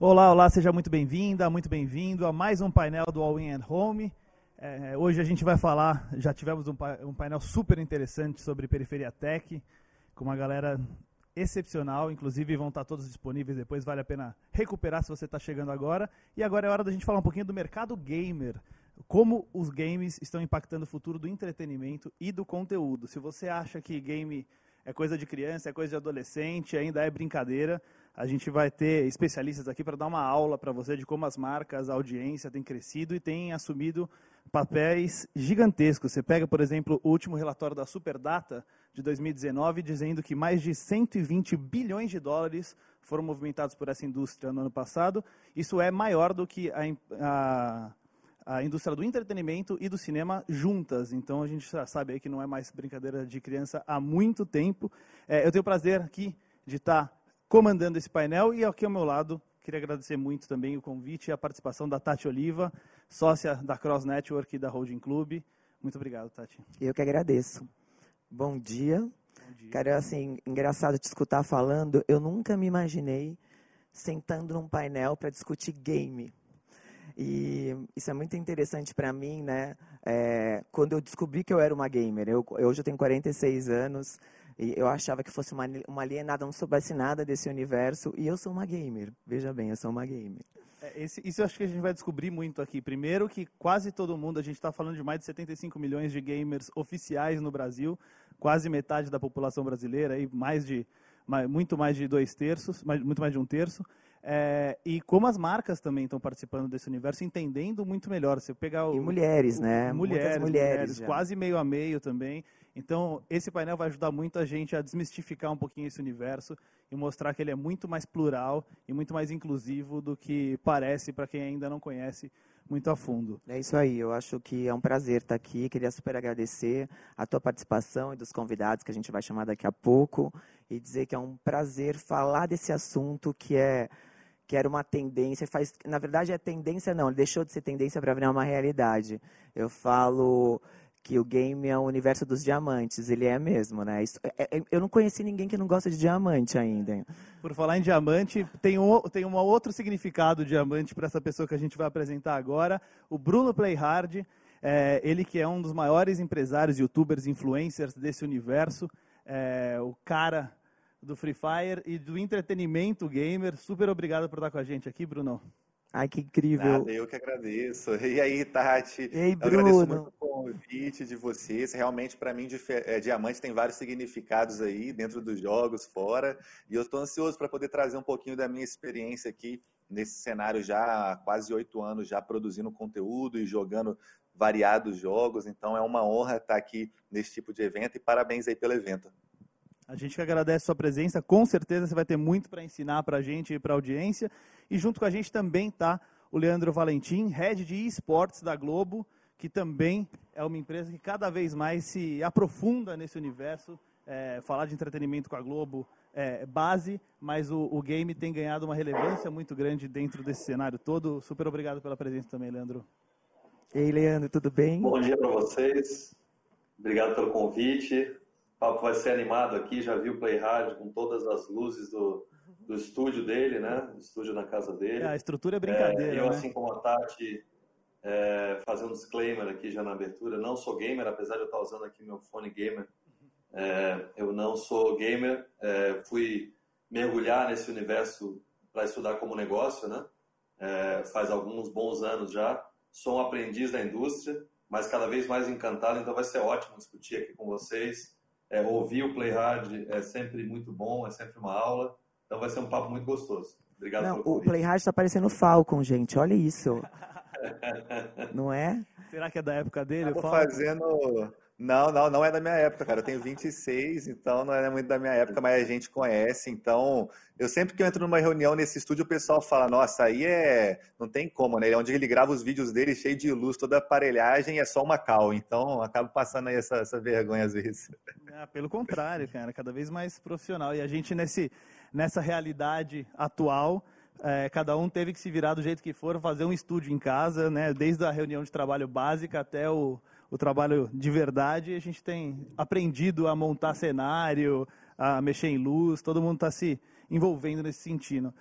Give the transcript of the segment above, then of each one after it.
Olá, olá, seja muito bem-vinda, muito bem-vindo a mais um painel do All In at Home. É, hoje a gente vai falar, já tivemos um, um, painel super interessante sobre periferia tech, com uma galera excepcional, inclusive vão estar todos disponíveis depois, vale a pena recuperar se você está chegando agora. E agora é hora da gente falar um pouquinho do mercado gamer, como os games estão impactando o futuro do entretenimento e do conteúdo. Se você acha que game é coisa de criança, é coisa de adolescente, ainda é brincadeira, a gente vai ter especialistas aqui para dar uma aula para você de como as marcas, a audiência tem crescido e tem assumido papéis gigantescos. Você pega, por exemplo, o último relatório da Superdata de 2019, dizendo que mais de 120 bilhões de dólares foram movimentados por essa indústria no ano passado. Isso é maior do que a, a, a indústria do entretenimento e do cinema juntas. Então a gente já sabe aí que não é mais brincadeira de criança há muito tempo. É, eu tenho o prazer aqui de estar comandando esse painel. E aqui ao meu lado, queria agradecer muito também o convite e a participação da Tati Oliva, sócia da Cross Network e da Holding Club. Muito obrigado, Tati. Eu que agradeço. Bom dia. Bom dia. Cara, assim, engraçado te escutar falando. Eu nunca me imaginei sentando num painel para discutir game. E isso é muito interessante para mim, né? É, quando eu descobri que eu era uma gamer, eu, hoje eu tenho 46 anos, e eu achava que fosse uma, uma alienada, não soubesse nada desse universo. E eu sou uma gamer. Veja bem, eu sou uma gamer. É, esse, isso eu acho que a gente vai descobrir muito aqui. Primeiro que quase todo mundo, a gente está falando de mais de 75 milhões de gamers oficiais no Brasil, quase metade da população brasileira, e mais de, muito mais de dois terços, muito mais de um terço. É, e como as marcas também estão participando desse universo, entendendo muito melhor. Você pegar o, e mulheres, o, né? Mulheres, mulheres, mulheres quase meio a meio também. Então, esse painel vai ajudar muito a gente a desmistificar um pouquinho esse universo e mostrar que ele é muito mais plural e muito mais inclusivo do que parece para quem ainda não conhece muito a fundo. É isso aí, eu acho que é um prazer estar aqui. Queria super agradecer a tua participação e dos convidados que a gente vai chamar daqui a pouco e dizer que é um prazer falar desse assunto que é que era uma tendência, faz, na verdade é tendência não, ele deixou de ser tendência para virar uma realidade. Eu falo que o game é o universo dos diamantes. Ele é mesmo, né? Isso, é, é, eu não conheci ninguém que não gosta de diamante ainda. Por falar em diamante, tem um, tem um outro significado diamante para essa pessoa que a gente vai apresentar agora. O Bruno Playhard, é, ele que é um dos maiores empresários, youtubers, influencers desse universo. É, o cara do Free Fire e do entretenimento gamer. Super obrigado por estar com a gente aqui, Bruno. Ai, que incrível. Nada, eu que agradeço. E aí, Tati? Ei, Bruno. Eu agradeço muito o convite de vocês. Realmente, para mim, é, diamante tem vários significados aí, dentro dos jogos, fora. E eu estou ansioso para poder trazer um pouquinho da minha experiência aqui nesse cenário já há quase oito anos, já produzindo conteúdo e jogando variados jogos. Então, é uma honra estar aqui nesse tipo de evento e parabéns aí pelo evento. A gente que agradece a sua presença. Com certeza você vai ter muito para ensinar para a gente e para a audiência. E junto com a gente também está o Leandro Valentim, head de esportes da Globo, que também é uma empresa que cada vez mais se aprofunda nesse universo. É, falar de entretenimento com a Globo é base, mas o, o, game tem ganhado uma relevância muito grande dentro desse cenário todo. Super obrigado pela presença também, Leandro. Ei, Leandro, tudo bem? Bom dia para vocês. Obrigado pelo convite. O papo vai ser animado aqui, já vi o Play Hard com todas as luzes do, do estúdio dele, né? Do estúdio na casa dele. É, a estrutura é brincadeira. É, eu, né? assim como a Tati, é, fazer um disclaimer aqui já na abertura, não sou gamer, apesar de eu estar usando aqui meu fone gamer. É, eu não sou gamer, é, fui mergulhar nesse universo para estudar como negócio, né? É, faz alguns bons anos já. Sou um aprendiz da indústria, mas cada vez mais encantado, então vai ser ótimo discutir aqui com vocês é, ouvir o Play Hard é sempre muito bom, é sempre uma aula. Então vai ser um papo muito gostoso. Obrigado Não, O Play Hard está parecendo Falcon, gente. Olha isso. Não é? Será que é da época dele? Estou fazendo não, não, não é da minha época, cara. Eu tenho 26, então não é muito da minha época, mas a gente conhece. Então, eu sempre que eu entro numa reunião nesse estúdio, o pessoal fala: Nossa, aí é. Não tem como, né? É onde ele grava os vídeos dele cheio de luz, toda aparelhagem, é só uma cal. Então, acabo passando aí essa, essa vergonha às vezes. Ah, pelo contrário, cara, cada vez mais profissional. E a gente, nesse, nessa realidade atual. É, cada um teve que se virar do jeito que for, fazer um estúdio em casa, né? Desde a reunião de trabalho básica até o, o trabalho de verdade, a gente tem aprendido a montar cenário, a mexer em luz, todo mundo está se envolvendo nesse sentido.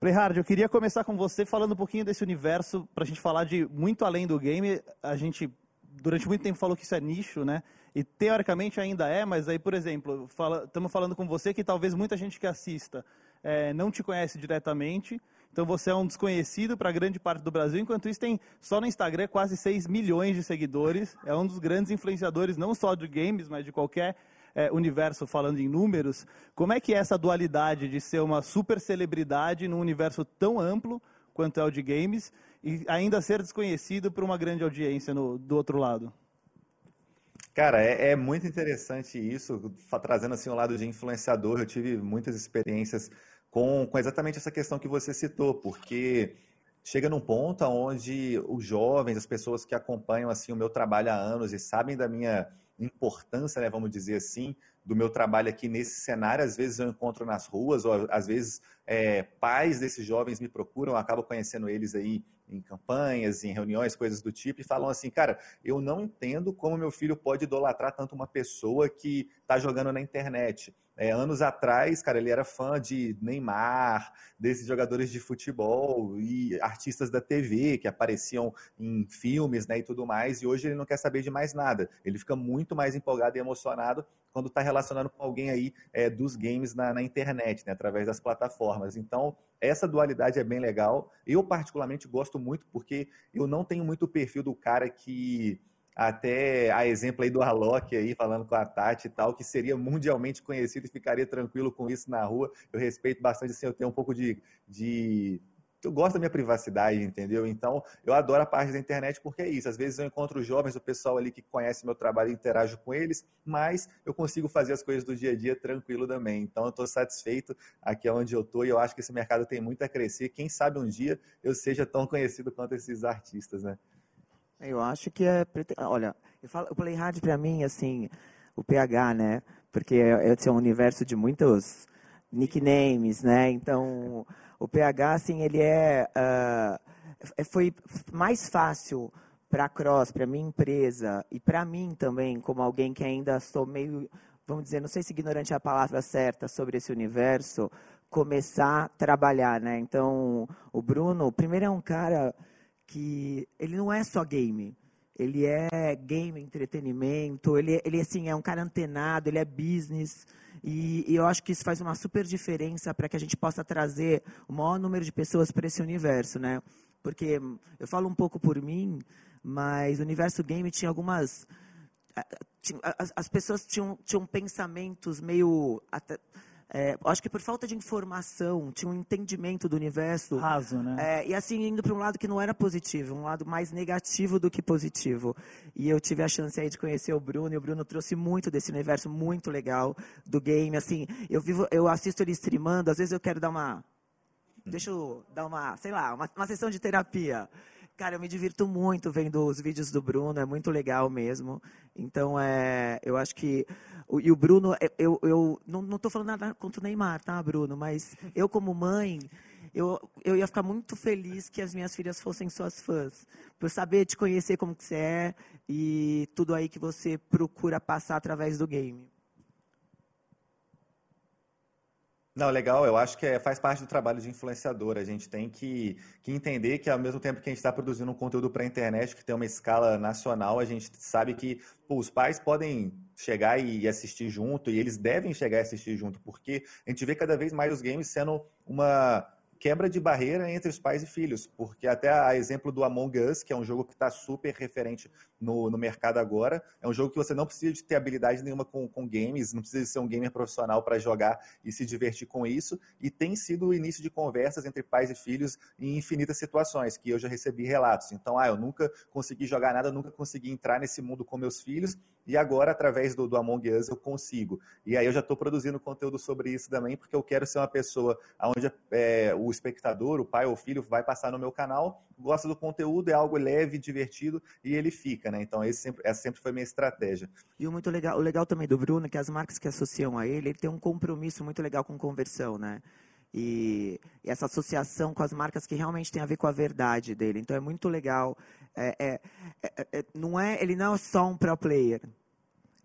Playhard, eu queria começar com você falando um pouquinho desse universo, para a gente falar de muito além do game. A gente, durante muito tempo, falou que isso é nicho, né? E teoricamente ainda é, mas aí, por exemplo, estamos fala, falando com você que talvez muita gente que assista é, não te conhece diretamente, então você é um desconhecido para grande parte do Brasil, enquanto isso tem só no Instagram quase 6 milhões de seguidores, é um dos grandes influenciadores não só de games, mas de qualquer é, universo falando em números. Como é que é essa dualidade de ser uma super celebridade num universo tão amplo quanto é o de games e ainda ser desconhecido por uma grande audiência no, do outro lado? Cara, é, é, muito interessante isso, trazendo assim o lado de influenciador. Eu tive muitas experiências com, com exatamente essa questão que você citou, porque chega num ponto onde os jovens, as pessoas que acompanham assim o meu trabalho há anos e sabem da minha importância, né, vamos dizer assim, do meu trabalho aqui nesse cenário. Às vezes eu encontro nas ruas, ou às vezes é, pais desses jovens me procuram, acabo conhecendo eles aí em campanhas, em reuniões, coisas do tipo, e falam assim, cara, eu não entendo como meu filho pode idolatrar tanto uma pessoa que está jogando na internet. É, anos atrás, cara, ele era fã de Neymar, desses jogadores de futebol e artistas da TV que apareciam em filmes né, e tudo mais, e hoje ele não quer saber de mais nada. Ele fica muito mais empolgado e emocionado quando está relacionando com alguém aí é, dos games na, na internet, né, através das plataformas. Então, essa dualidade é bem legal. Eu, particularmente, gosto muito porque eu não tenho muito o perfil do cara que até a exemplo aí do Alok aí, falando com a Tati e tal, que seria mundialmente conhecido e ficaria tranquilo com isso na rua. Eu respeito bastante, assim, eu tenho um pouco de, de eu gosto da minha privacidade, entendeu? Então, eu adoro a parte da internet porque é isso. Às vezes eu encontro jovens, o pessoal ali que conhece meu trabalho e interajo com eles, mas eu consigo fazer as coisas do dia a dia tranquilo também. Então, eu estou satisfeito aqui onde eu estou e eu acho que esse mercado tem muito a crescer. Quem sabe um dia eu seja tão conhecido quanto esses artistas, né? Eu acho que é. Olha, eu, falo, falei rádio para mim, assim, o PH, né? Porque é, é um universo de muitos nicknames, né? Então, o PH, assim, ele é. Uh, foi mais fácil para a Cross, para minha empresa e para mim também, como alguém que ainda sou meio, vamos dizer, não sei se ignorante é a palavra certa sobre esse universo, começar a trabalhar, né? Então, o Bruno, primeiro é um cara que ele não é só game. Ele é game, entretenimento, ele, ele assim, é um cara antenado, ele é business. E, e eu acho que isso faz uma super diferença para que a gente possa trazer o maior número de pessoas para esse universo, né? Porque eu falo um pouco por mim, mas o universo game tinha algumas. As, as pessoas tinham, tinham pensamentos meio. Até, é, acho que por falta de informação, tinha um entendimento do universo. Raso, né? É, e assim, indo para um lado que não era positivo, um lado mais negativo do que positivo. E eu tive a chance aí de conhecer o Bruno, e o Bruno trouxe muito desse universo muito legal do game. Assim, eu vivo, eu assisto ele streamando, às vezes eu quero dar uma. Deixa eu dar uma, sei lá, uma, uma sessão de terapia. Cara, eu me divirto muito vendo os vídeos do Bruno, é muito legal mesmo. Então, é, eu acho que. E o Bruno, é, eu, eu não estou falando nada contra o Neymar, tá, Bruno? Mas eu, como mãe, eu, eu ia ficar muito feliz que as minhas filhas fossem suas fãs. Por saber te conhecer como que você é e tudo aí que você procura passar através do game. Não, legal. Eu acho que é, faz parte do trabalho de influenciador. A gente tem que, que entender que, ao mesmo tempo que a gente está produzindo um conteúdo para a internet que tem uma escala nacional, a gente sabe que pô, os pais podem chegar e assistir junto, e eles devem chegar e assistir junto, porque a gente vê cada vez mais os games sendo uma quebra de barreira entre os pais e filhos, porque até a exemplo do Among Us, que é um jogo que está super referente no, no mercado agora, é um jogo que você não precisa de ter habilidade nenhuma com, com games, não precisa ser um gamer profissional para jogar e se divertir com isso, e tem sido o início de conversas entre pais e filhos em infinitas situações, que eu já recebi relatos. Então, ah, eu nunca consegui jogar nada, nunca consegui entrar nesse mundo com meus filhos, e agora, através do, do Among Us, eu consigo. E aí eu já estou produzindo conteúdo sobre isso também, porque eu quero ser uma pessoa onde é, o espectador, o pai ou o filho, vai passar no meu canal, gosta do conteúdo, é algo leve, divertido, e ele fica, né? Então, esse sempre, essa sempre foi minha estratégia. E o muito legal, o legal também do Bruno é que as marcas que associam a ele, ele tem um compromisso muito legal com conversão, né? E, e, essa associação com as marcas que realmente tem a ver com a verdade dele. Então é muito legal. É, é, é, é não é, ele não é só um pro player.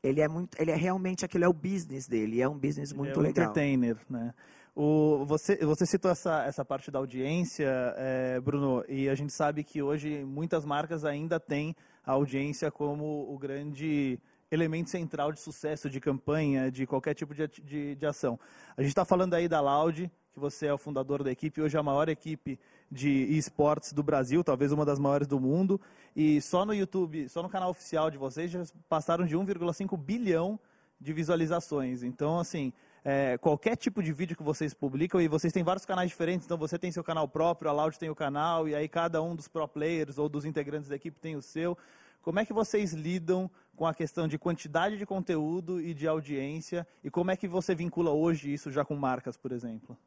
Ele é muito, ele é realmente aquilo é o business dele. É um business muito é um legal. Entertainer, né? O, você, você citou essa, essa parte da audiência, é, Bruno, e a gente sabe que hoje muitas marcas ainda têm a audiência como o grande elemento central de sucesso de campanha, de qualquer tipo de, de, de ação. A gente está falando aí da Loud, que você é o fundador da equipe, hoje é a maior equipe de esportes do Brasil, talvez uma das maiores do mundo, e só no YouTube, só no canal oficial de vocês já passaram de 1,5 bilhão de visualizações. Então, assim, é, qualquer tipo de vídeo que vocês publicam, e vocês têm vários canais diferentes, então você tem seu canal próprio, a Loud tem o canal, e aí cada um dos pro players ou dos integrantes da equipe tem o seu. Como é que vocês lidam com a questão de quantidade de conteúdo e de audiência, e como é que você vincula hoje isso já com marcas, por exemplo?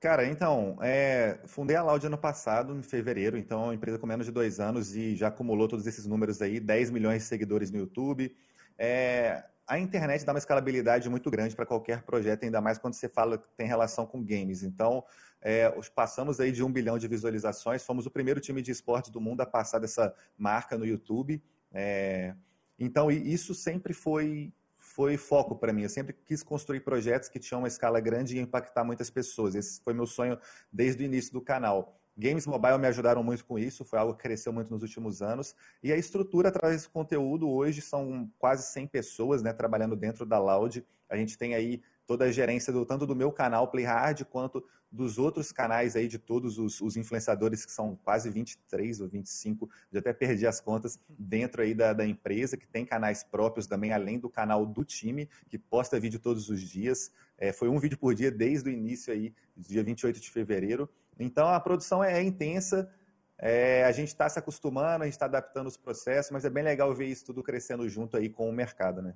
Cara, então, é, fundei a Loud ano passado, em fevereiro, então é uma empresa com menos de dois anos e já acumulou todos esses números aí, 10 milhões de seguidores no YouTube. É, a internet dá uma escalabilidade muito grande para qualquer projeto, ainda mais quando você fala tem relação com games. Então, é, passamos aí de um bilhão de visualizações, fomos o primeiro time de esportes do mundo a passar dessa marca no YouTube. É, então, isso sempre foi, foi foco para mim. Eu sempre quis construir projetos que tinham uma escala grande e impactar muitas pessoas. Esse foi meu sonho desde o início do canal. Games mobile me ajudaram muito com isso, foi algo que cresceu muito nos últimos anos. E a estrutura através desse conteúdo hoje são quase 100 pessoas né, trabalhando dentro da Loud. A gente tem aí toda a gerência do, tanto do meu canal Playhard quanto dos outros canais aí de todos os, os, influenciadores que são quase 23 ou 25, já até perdi as contas, dentro aí da, da empresa, que tem canais próprios também, além do canal do time, que posta vídeo todos os dias. É, foi um vídeo por dia desde o início aí, dia 28 de fevereiro. Então a produção é, é intensa, é, a gente está se acostumando, a gente está adaptando os processos, mas é bem legal ver isso tudo crescendo junto aí com o mercado, né?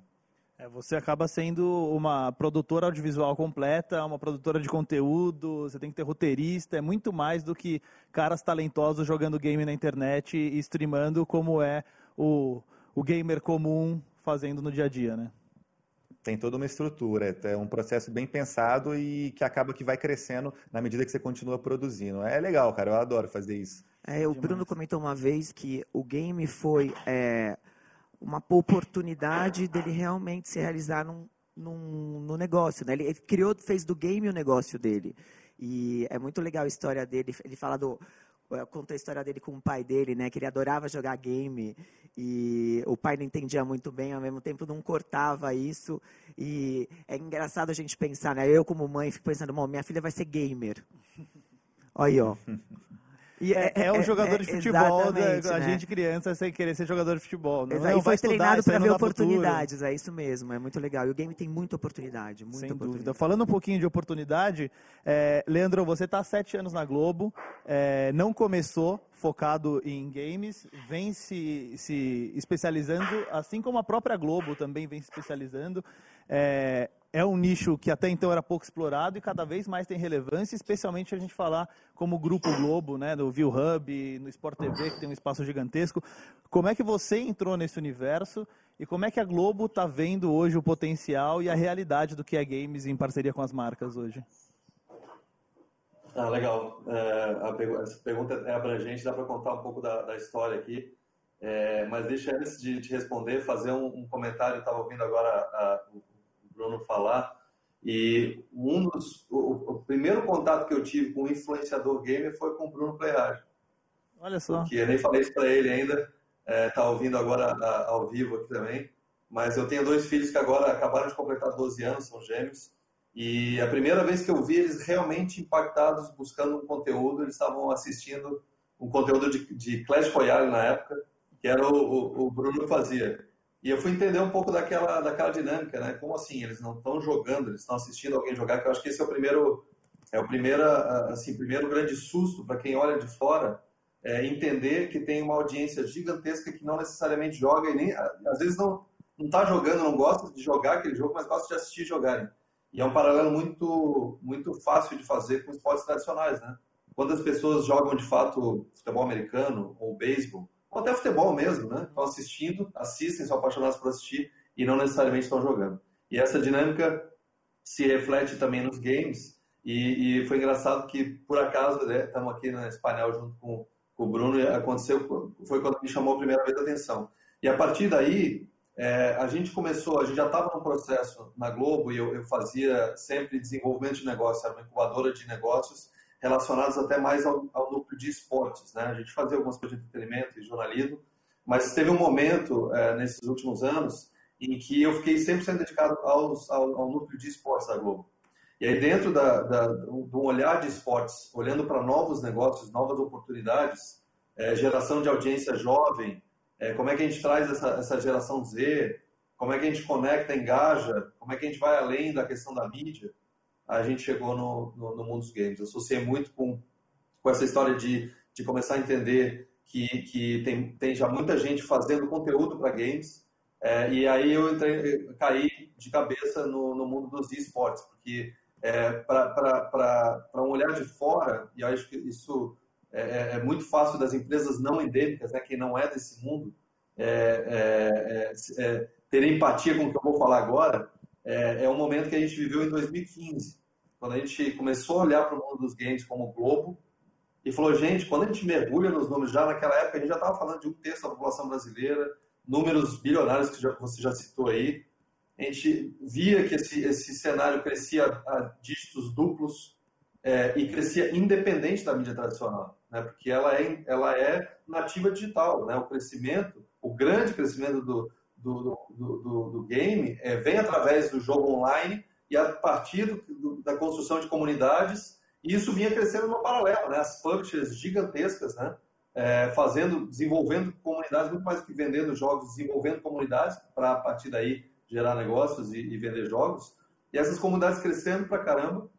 É, você acaba sendo uma produtora audiovisual completa, uma produtora de conteúdo, você tem que ter roteirista, é muito mais do que caras talentosos jogando game na internet e streamando como é o, o gamer comum fazendo no dia a dia, né? Tem toda uma estrutura, é um processo bem pensado e que acaba que vai crescendo na medida que você continua produzindo. É legal, cara, eu adoro fazer isso. É, o Bruno comentou uma vez que o game foi é, uma oportunidade dele realmente se realizar num, num, no negócio. Né? Ele criou, fez do game o negócio dele. E é muito legal a história dele. Ele fala do contou a história dele com o pai dele, né? Que ele adorava jogar game e o pai não entendia muito bem, ao mesmo tempo não cortava isso. E é engraçado a gente pensar, né? Eu como mãe fico pensando, minha filha vai ser gamer. Olha aí, ó. E é, é, é um é, jogador de é, futebol, né? a né? gente criança sem querer ser jogador de futebol. Não, não, e foi treinado para ver oportunidades, futuro. é isso mesmo, é muito legal. E o game tem muita oportunidade, muita sem oportunidade. dúvida. Falando um pouquinho de oportunidade, é, Leandro, você está há sete anos na Globo, é, não começou focado em games, vem se, se especializando, assim como a própria Globo também vem se especializando. É, é um nicho que até então era pouco explorado e cada vez mais tem relevância, especialmente a gente falar como Grupo Globo, né, no View Hub, no Sport TV, que tem um espaço gigantesco. Como é que você entrou nesse universo e como é que a Globo está vendo hoje o potencial e a realidade do que é games em parceria com as marcas hoje? Ah, legal. É, essa pergunta é abrangente, dá para contar um pouco da, da história aqui. É, mas deixa antes de te responder, fazer um, um comentário. Estava ouvindo agora a, Bruno falar. E um dos, o, o, primeiro contato que eu tive com influenciador gamer foi com o Bruno Playhard. Olha só. Que eu nem falei isso para ele ainda, é, tá ouvindo agora a, ao vivo aqui também. Mas eu tenho dois filhos que agora acabaram de completar 12 anos, são gêmeos. E a primeira vez que eu vi eles realmente impactados, buscando um conteúdo, eles estavam assistindo um conteúdo de, de Clash Royale na época, que era o, o, o Bruno fazia. E eu fui entender um pouco daquela, daquela dinâmica, né? Como assim? Eles não estão jogando, eles estão assistindo alguém jogar, que eu acho que esse é o primeiro, é o primeiro, assim, primeiro grande susto para quem olha de fora, é entender que tem uma audiência gigantesca que não necessariamente joga e nem, às vezes não não está jogando, não gosta de jogar aquele jogo, mas gosta de assistir jogarem. E é um paralelo muito, muito fácil de fazer com esportes tradicionais, né? Quando as pessoas jogam de fato futebol americano ou beisebol, ou até futebol mesmo, né? Estão assistindo, assistem, são apaixonados por assistir e não necessariamente estão jogando. E essa dinâmica se reflete também nos games. E, e foi engraçado que, por acaso, né, estamos aqui na Espanhol junto com, com, o Bruno, e aconteceu, foi quando me chamou a primeira vez a atenção. E a partir daí, é, a gente começou, a gente já estava no processo na Globo e eu, eu, fazia sempre desenvolvimento de negócios, era uma incubadora de negócios relacionados até mais ao, ao núcleo de esportes. Né? A gente fazia algumas coisas de entretenimento e jornalismo, mas teve um momento é, nesses últimos anos em que eu fiquei sempre sendo dedicado aos, ao, ao, núcleo de esportes da Globo. E aí, dentro da, da, do olhar de esportes, olhando para novos negócios, novas oportunidades, é, geração de audiência jovem, é, como é que a gente traz essa, essa geração Z, como é que a gente conecta, engaja, como é que a gente vai além da questão da mídia, a gente chegou no, no, no mundo dos games. Eu associei muito com, com essa história de, de começar a entender que, que tem, tem já muita gente fazendo conteúdo para games, é, e aí eu entrei, caí de cabeça no, no mundo dos esportes, porque é, para um olhar de fora, e acho que isso é, é, é, muito fácil das empresas não endêmicas, né, quem não é desse mundo, é, é, é, ter empatia com o que eu vou falar agora, é, um momento que a gente viveu em 2015, quando a gente começou a olhar para o mundo dos games como globo, e falou, gente, quando a gente mergulha nos números, já naquela época a gente já estava falando de um terço da população brasileira, números bilionários que já, você já citou aí, a gente via que esse, esse cenário crescia a dígitos duplos é, e crescia independente da mídia tradicional né? porque ela é, ela é nativa digital. Né? O crescimento, o grande crescimento do, do, do, do, do game é, vem através do jogo online e a partir do, da construção de comunidades, e isso vinha crescendo no paralelo, né? as publishers gigantescas, né? É, fazendo, desenvolvendo comunidades, muito mais do que vendendo jogos, desenvolvendo comunidades para a partir daí gerar negócios e, e, vender jogos. E essas comunidades crescendo para caramba.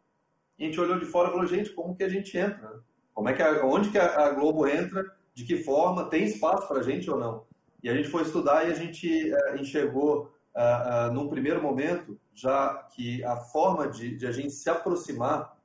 E a gente olhou de fora e falou, gente, como que a gente entra? Como é que a, onde que a, Globo entra? De que forma? Tem espaço para a gente ou não? E a gente foi estudar e a gente é, enxergou, uh, uh, num primeiro momento, já que a forma de, de, a gente se aproximar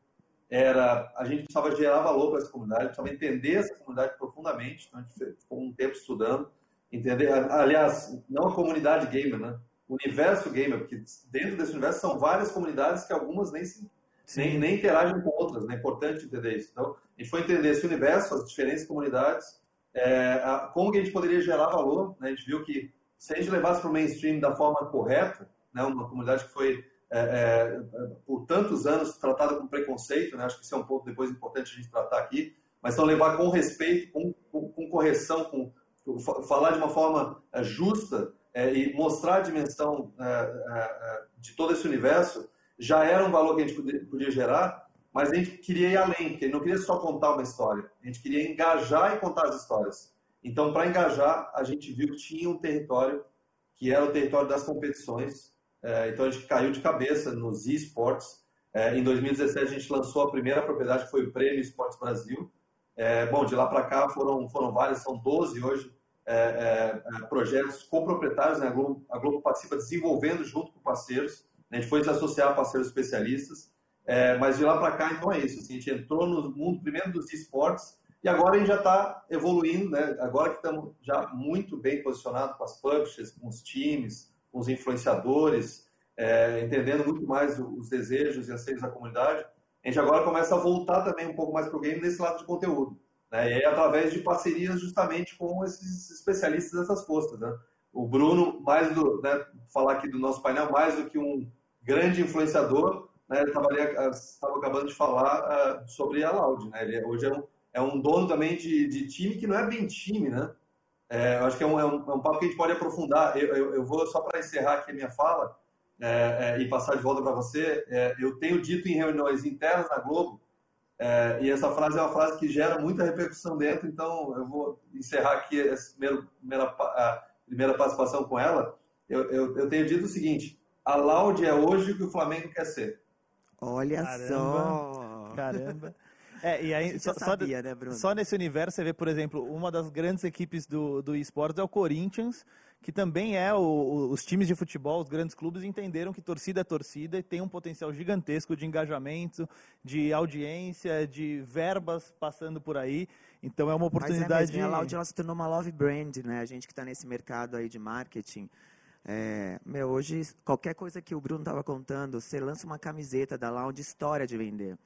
era a gente precisava gerar valor para essa comunidade, precisava entender essa comunidade profundamente. Então a gente ficou um tempo estudando, entender. Aliás, não a comunidade gamer, né? O universo gamer, porque dentro desse universo são várias comunidades que algumas nem se nem, nem interagem com outras, né? é importante entender isso. Então, a gente foi entender esse universo, as diferentes comunidades, é, a, como que a gente poderia gerar valor. Né? A gente viu que se a gente levasse para o mainstream da forma correta, né? uma comunidade que foi é, é, por tantos anos tratada com preconceito, né? acho que isso é um ponto depois importante a gente tratar aqui, mas então levar com respeito, com, com, com correção, com, com, falar de uma forma é, justa é, e mostrar a dimensão é, de todo esse universo, já era um valor que a gente podia, podia gerar, mas a gente queria ir além, porque não queria só contar uma história, a gente queria engajar e contar as histórias. Então, para engajar, a gente viu que tinha um território que era o território das competições. É, então, a gente caiu de cabeça nos esportes. É, em 2017, a gente lançou a primeira propriedade, que foi o Prêmio Esportes Brasil. É, bom, de lá para cá foram, foram vários, são 12 hoje é, é, é, projetos coproprietários. Né? A, Globo, a Globo participa desenvolvendo junto com parceiros. A gente foi se associar a parceiros especialistas, é, mas de lá para cá, então é isso. Assim, a gente entrou no mundo primeiro dos esportes e agora a gente já está evoluindo, né? agora que estamos já muito bem posicionados com as publishers, com os times, com os influenciadores, é, entendendo muito mais os desejos e anseios da comunidade, a gente agora começa a voltar também um pouco mais para o game nesse lado de conteúdo. Né? E aí, através de parcerias justamente com esses especialistas dessas postas. Né? O Bruno, mais do, né, falar aqui do nosso painel, mais do que um grande influenciador, né? Estava acabando de falar uh, sobre a Loud, né? Ele é, hoje é um, é um dono também de, de, time que não é bem time, né? É, eu acho que é um, é, um, é um, papo que a gente pode aprofundar. Eu, eu, eu vou só para encerrar aqui a minha fala é, é, e passar de volta para você. É, eu tenho dito em reuniões internas na Globo e essa frase é uma frase que gera muita repercussão dentro. Então eu vou encerrar aqui essa primeira, primeira, a primeira participação com ela. Eu, eu, eu tenho dito o seguinte: a Laude é hoje o que o Flamengo quer ser. Olha Caramba. só! Caramba! É, e aí, só, sabia, só, né, só, nesse universo você vê, por exemplo, uma das grandes equipes do, do esportes é o Corinthians, que também é o, o, os times de futebol, os grandes clubes entenderam que torcida é torcida e tem um potencial gigantesco de engajamento, de audiência, de verbas passando por aí. Então é uma oportunidade. Mas é mesmo, a Loud ela se tornou uma love brand, né? A gente que está nesse mercado aí de marketing. É, meu, hoje, qualquer coisa que o Bruno estava contando, você lança uma camiseta da Lounge, história de vender.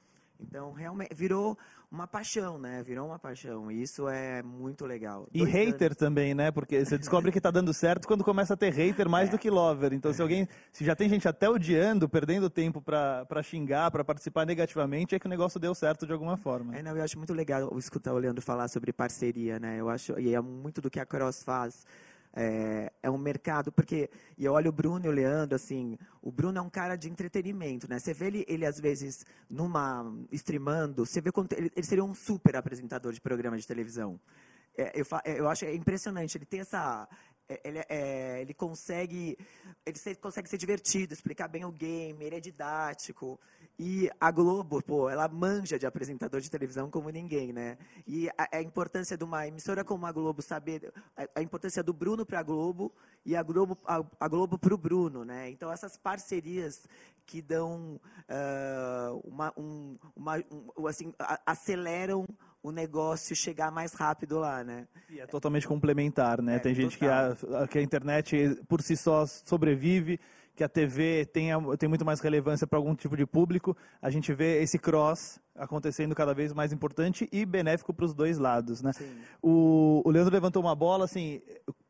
Então, realmente, virou uma paixão, né? Virou uma paixão. E isso é muito legal. E Dois hater anos. também, né? Porque você descobre que está dando certo quando começa a ter hater mais é. do que lover. Então, se alguém, se já tem gente até odiando, perdendo tempo para xingar, para participar negativamente, é que o negócio deu certo de alguma forma. É, não, eu acho muito legal escutar o Leandro falar sobre parceria, né? Eu acho, e é muito do que a Cross faz é, é, um mercado, porque, e eu olho o Bruno e o Leandro, assim, o Bruno é um cara de entretenimento, né? Você vê ele, ele às vezes, numa, streamando, você vê quanto, ele, ele seria um super apresentador de programa de televisão. É, eu, eu acho é impressionante, ele tem essa, é, ele, é, ele, consegue ele consegue ser divertido, explicar bem o game, ele é didático. E a Globo, pô, ela manja de apresentador de televisão como ninguém, né? E a, a importância de uma emissora como a Globo saber a, a importância do Bruno para a Globo e a Globo a, a Globo para o Bruno, né? Então essas parcerias que dão uh, uma, um, uma um, assim aceleram o negócio chegar mais rápido lá, né? E é totalmente complementar, né? É, Tem gente que a, que a internet por si só sobrevive, que a TV tenha, tem muito mais relevância para algum tipo de público. A gente vê esse cross acontecendo cada vez mais importante e benéfico para os dois lados, né? O, o Leandro levantou uma bola, assim,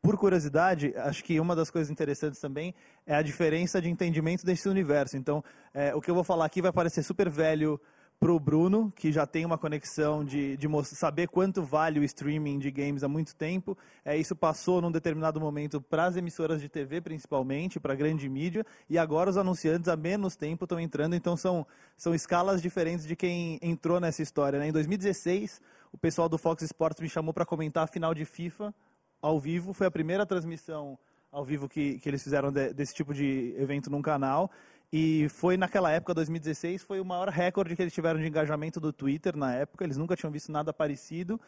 por curiosidade, acho que uma das coisas interessantes também é a diferença de entendimento desse universo. Então, é, o que eu vou falar aqui vai parecer super velho para o Bruno, que já tem uma conexão de, de saber quanto vale o streaming de games há muito tempo. É, isso passou num determinado momento para as emissoras de TV, principalmente, para a grande mídia, e agora os anunciantes há menos tempo estão entrando, então são, são escalas diferentes de quem entrou nessa história. Né? Em 2016, o pessoal do Fox Sports me chamou para comentar a final de FIFA ao vivo, foi a primeira transmissão ao vivo que, que eles fizeram de, desse tipo de evento num canal. E foi naquela época, 2016, foi o maior recorde que eles tiveram de engajamento do Twitter na época. Eles nunca tinham visto nada parecido.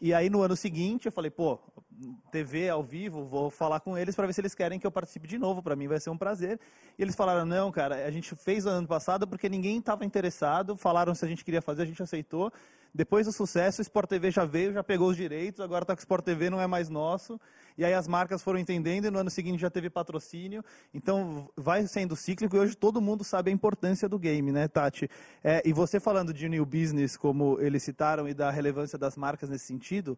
E aí no ano seguinte eu falei, pô, TV ao vivo, vou falar com eles para ver se eles querem que eu participe de novo, para mim vai ser um prazer. E eles falaram, não, cara, a gente fez no ano passado porque ninguém estava interessado, falaram se a gente queria fazer, a gente aceitou. Depois do sucesso, o Sport TV já veio, já pegou os direitos, agora está com o Sport TV, não é mais nosso. E aí as marcas foram entendendo e no ano seguinte já teve patrocínio. Então vai sendo cíclico e hoje todo mundo sabe a importância do game, né, Tati? É, e você falando de new business, como eles citaram, e da relevância das marcas nesse sentido,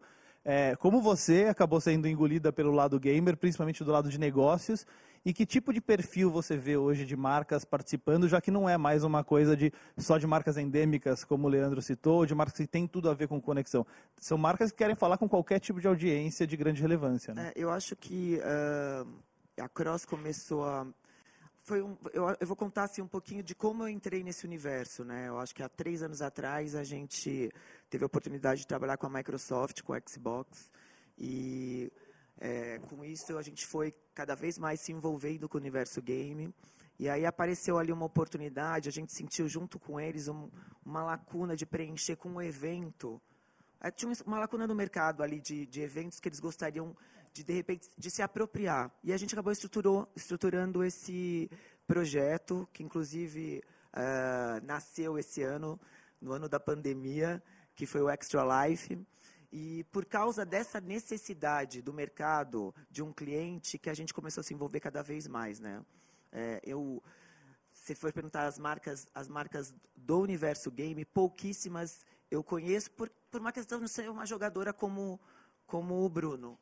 é, como você acabou sendo engolida pelo lado gamer, principalmente do lado de negócios, e que tipo de perfil você vê hoje de marcas participando, já que não é mais uma coisa de só de marcas endêmicas, como o Leandro citou, ou de marcas que tem tudo a ver com conexão. São marcas que querem falar com qualquer tipo de audiência de grande relevância. Né? É, eu acho que uh, a Cross começou a foi um, eu, eu, vou contar assim um pouquinho de como eu entrei nesse universo, né? Eu acho que há três anos atrás a gente teve a oportunidade de trabalhar com a Microsoft, com a Xbox e é, com isso a gente foi cada vez mais se envolvendo com o universo game. E aí apareceu ali uma oportunidade, a gente sentiu junto com eles um, uma lacuna de preencher com um evento. É, tinha uma lacuna no mercado ali de, de eventos que eles gostariam de, de repente, de se apropriar. E a gente acabou estruturando esse projeto, que inclusive uh, nasceu esse ano, no ano da pandemia, que foi o Extra Life. E por causa dessa necessidade do mercado, de um cliente, que a gente começou a se envolver cada vez mais, né? É, eu, se for perguntar as marcas, as marcas do universo game, pouquíssimas eu conheço por, por uma questão de ser uma jogadora como, como o Bruno.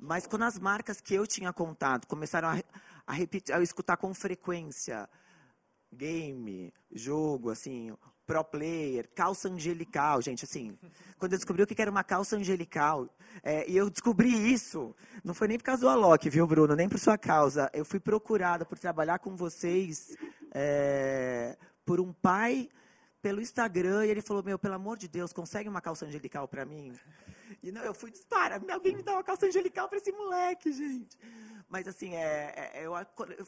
Mas quando as marcas que eu tinha contato começaram a, a repetir, a escutar com frequência game, jogo, assim, pro player, calça angelical, gente, assim, quando eu descobri o que era uma calça angelical, é, e eu descobri isso, não foi nem por causa do Alok, viu, Bruno, nem por sua causa, eu fui procurada por trabalhar com vocês é, por um pai pelo Instagram, e ele falou, meu, pelo amor de Deus, consegue uma calça angelical para mim? E não, eu fui, para, alguém me dá uma calça angelical para esse moleque, gente. Mas, assim, é, é, eu,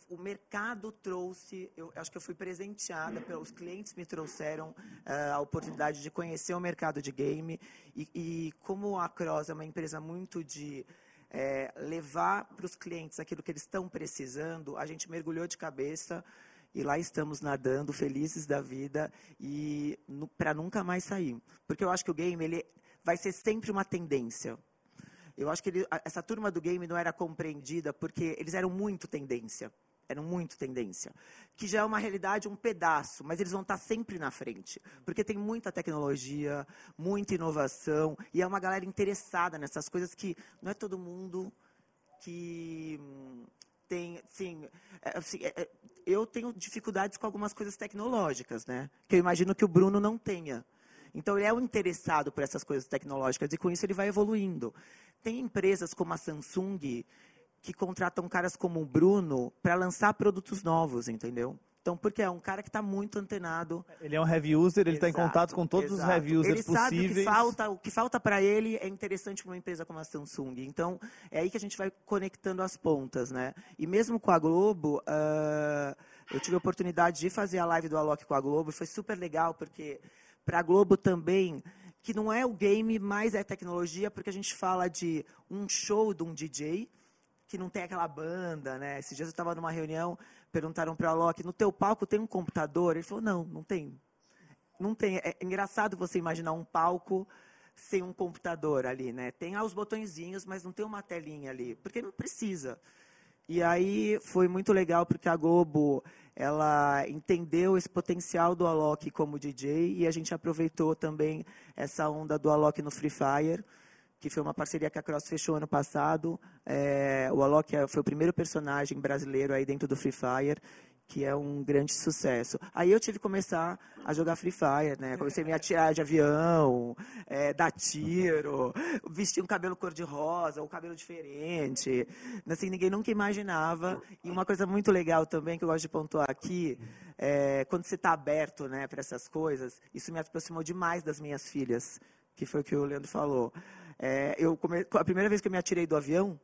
o mercado trouxe, eu acho que eu fui presenteada, pelos clientes me trouxeram uh, a oportunidade de conhecer o mercado de game. E, e como a Cross é uma empresa muito de é, levar para os clientes aquilo que eles estão precisando, a gente mergulhou de cabeça e lá estamos nadando, felizes da vida e para nunca mais sair. Porque eu acho que o game ele vai ser sempre uma tendência. Eu acho que ele, essa turma do game não era compreendida porque eles eram muito tendência. eram muito tendência. Que já é uma realidade, um pedaço, mas eles vão estar sempre na frente. Porque tem muita tecnologia, muita inovação, e é uma galera interessada nessas coisas que não é todo mundo que hum, tem, sim, é, assim, é, é, eu tenho dificuldades com algumas coisas tecnológicas, né? Que eu imagino que o Bruno não tenha. Então, ele é um interessado por essas coisas tecnológicas e com isso ele vai evoluindo. Tem empresas como a Samsung que contratam caras como o Bruno para lançar produtos novos, entendeu? Então, porque é um cara que está muito antenado. Ele é um heavy user, ele está em contato com todos exato. os heavy users ele possíveis. Sabe o que falta, o que falta para ele é interessante para uma empresa como a Samsung. Então, é aí que a gente vai conectando as pontas, né? E mesmo com a Globo, uh, eu tive a oportunidade de fazer a live do Alok com a Globo, foi super legal, porque para a Globo também, que não é o game, mas é tecnologia, porque a gente fala de um show de um DJ, que não tem aquela banda, né? Esses dias eu estava numa reunião, perguntaram para o Alok, no teu palco tem um computador? Ele falou, não, não tem. Não tem. É engraçado você imaginar um palco sem um computador ali, né? Tem lá os botõezinhos, mas não tem uma telinha ali, porque não precisa. E aí foi muito legal porque a Globo ela entendeu esse potencial do Alok como DJ e a gente aproveitou também essa onda do Alok no Free Fire, que foi uma parceria que a Cross fechou ano passado. É, o Alok foi o primeiro personagem brasileiro aí dentro do Free Fire que é um grande sucesso. Aí eu tive que começar a jogar Free Fire, né? Comecei a me atirar de avião, é, dar tiro, vestir um cabelo cor-de-rosa, um cabelo diferente. Assim, ninguém nunca imaginava. E uma coisa muito legal também, que eu gosto de pontuar aqui, é, quando você está aberto né, para essas coisas, isso me aproximou demais das minhas filhas, que foi o que o Leandro falou. É, eu come... A primeira vez que eu me atirei do avião,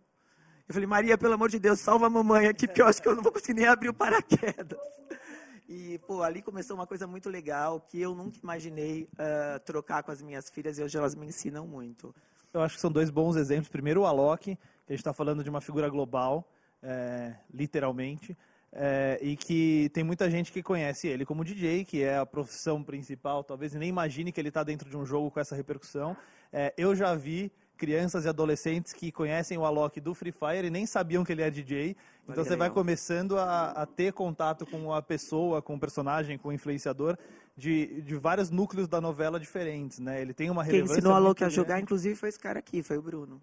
eu falei, Maria, pelo amor de Deus, salva a mamãe aqui, porque eu acho que eu não vou conseguir nem abrir o paraquedas. E, pô, ali começou uma coisa muito legal que eu nunca imaginei uh, trocar com as minhas filhas e hoje elas me ensinam muito. Eu acho que são dois bons exemplos. Primeiro, o Alok, que a gente está falando de uma figura global, é, literalmente, é, e que tem muita gente que conhece ele como DJ, que é a profissão principal, talvez nem imagine que ele está dentro de um jogo com essa repercussão. É, eu já vi crianças e adolescentes que conhecem o Alok do Free Fire e nem sabiam que ele é DJ. Então você vai começando a, a, ter contato com a pessoa, com o personagem, com o influenciador de, de vários núcleos da novela diferentes, né? Ele tem uma relevância. Quem ensinou o Alok a jogar, inclusive, foi esse cara aqui, foi o Bruno.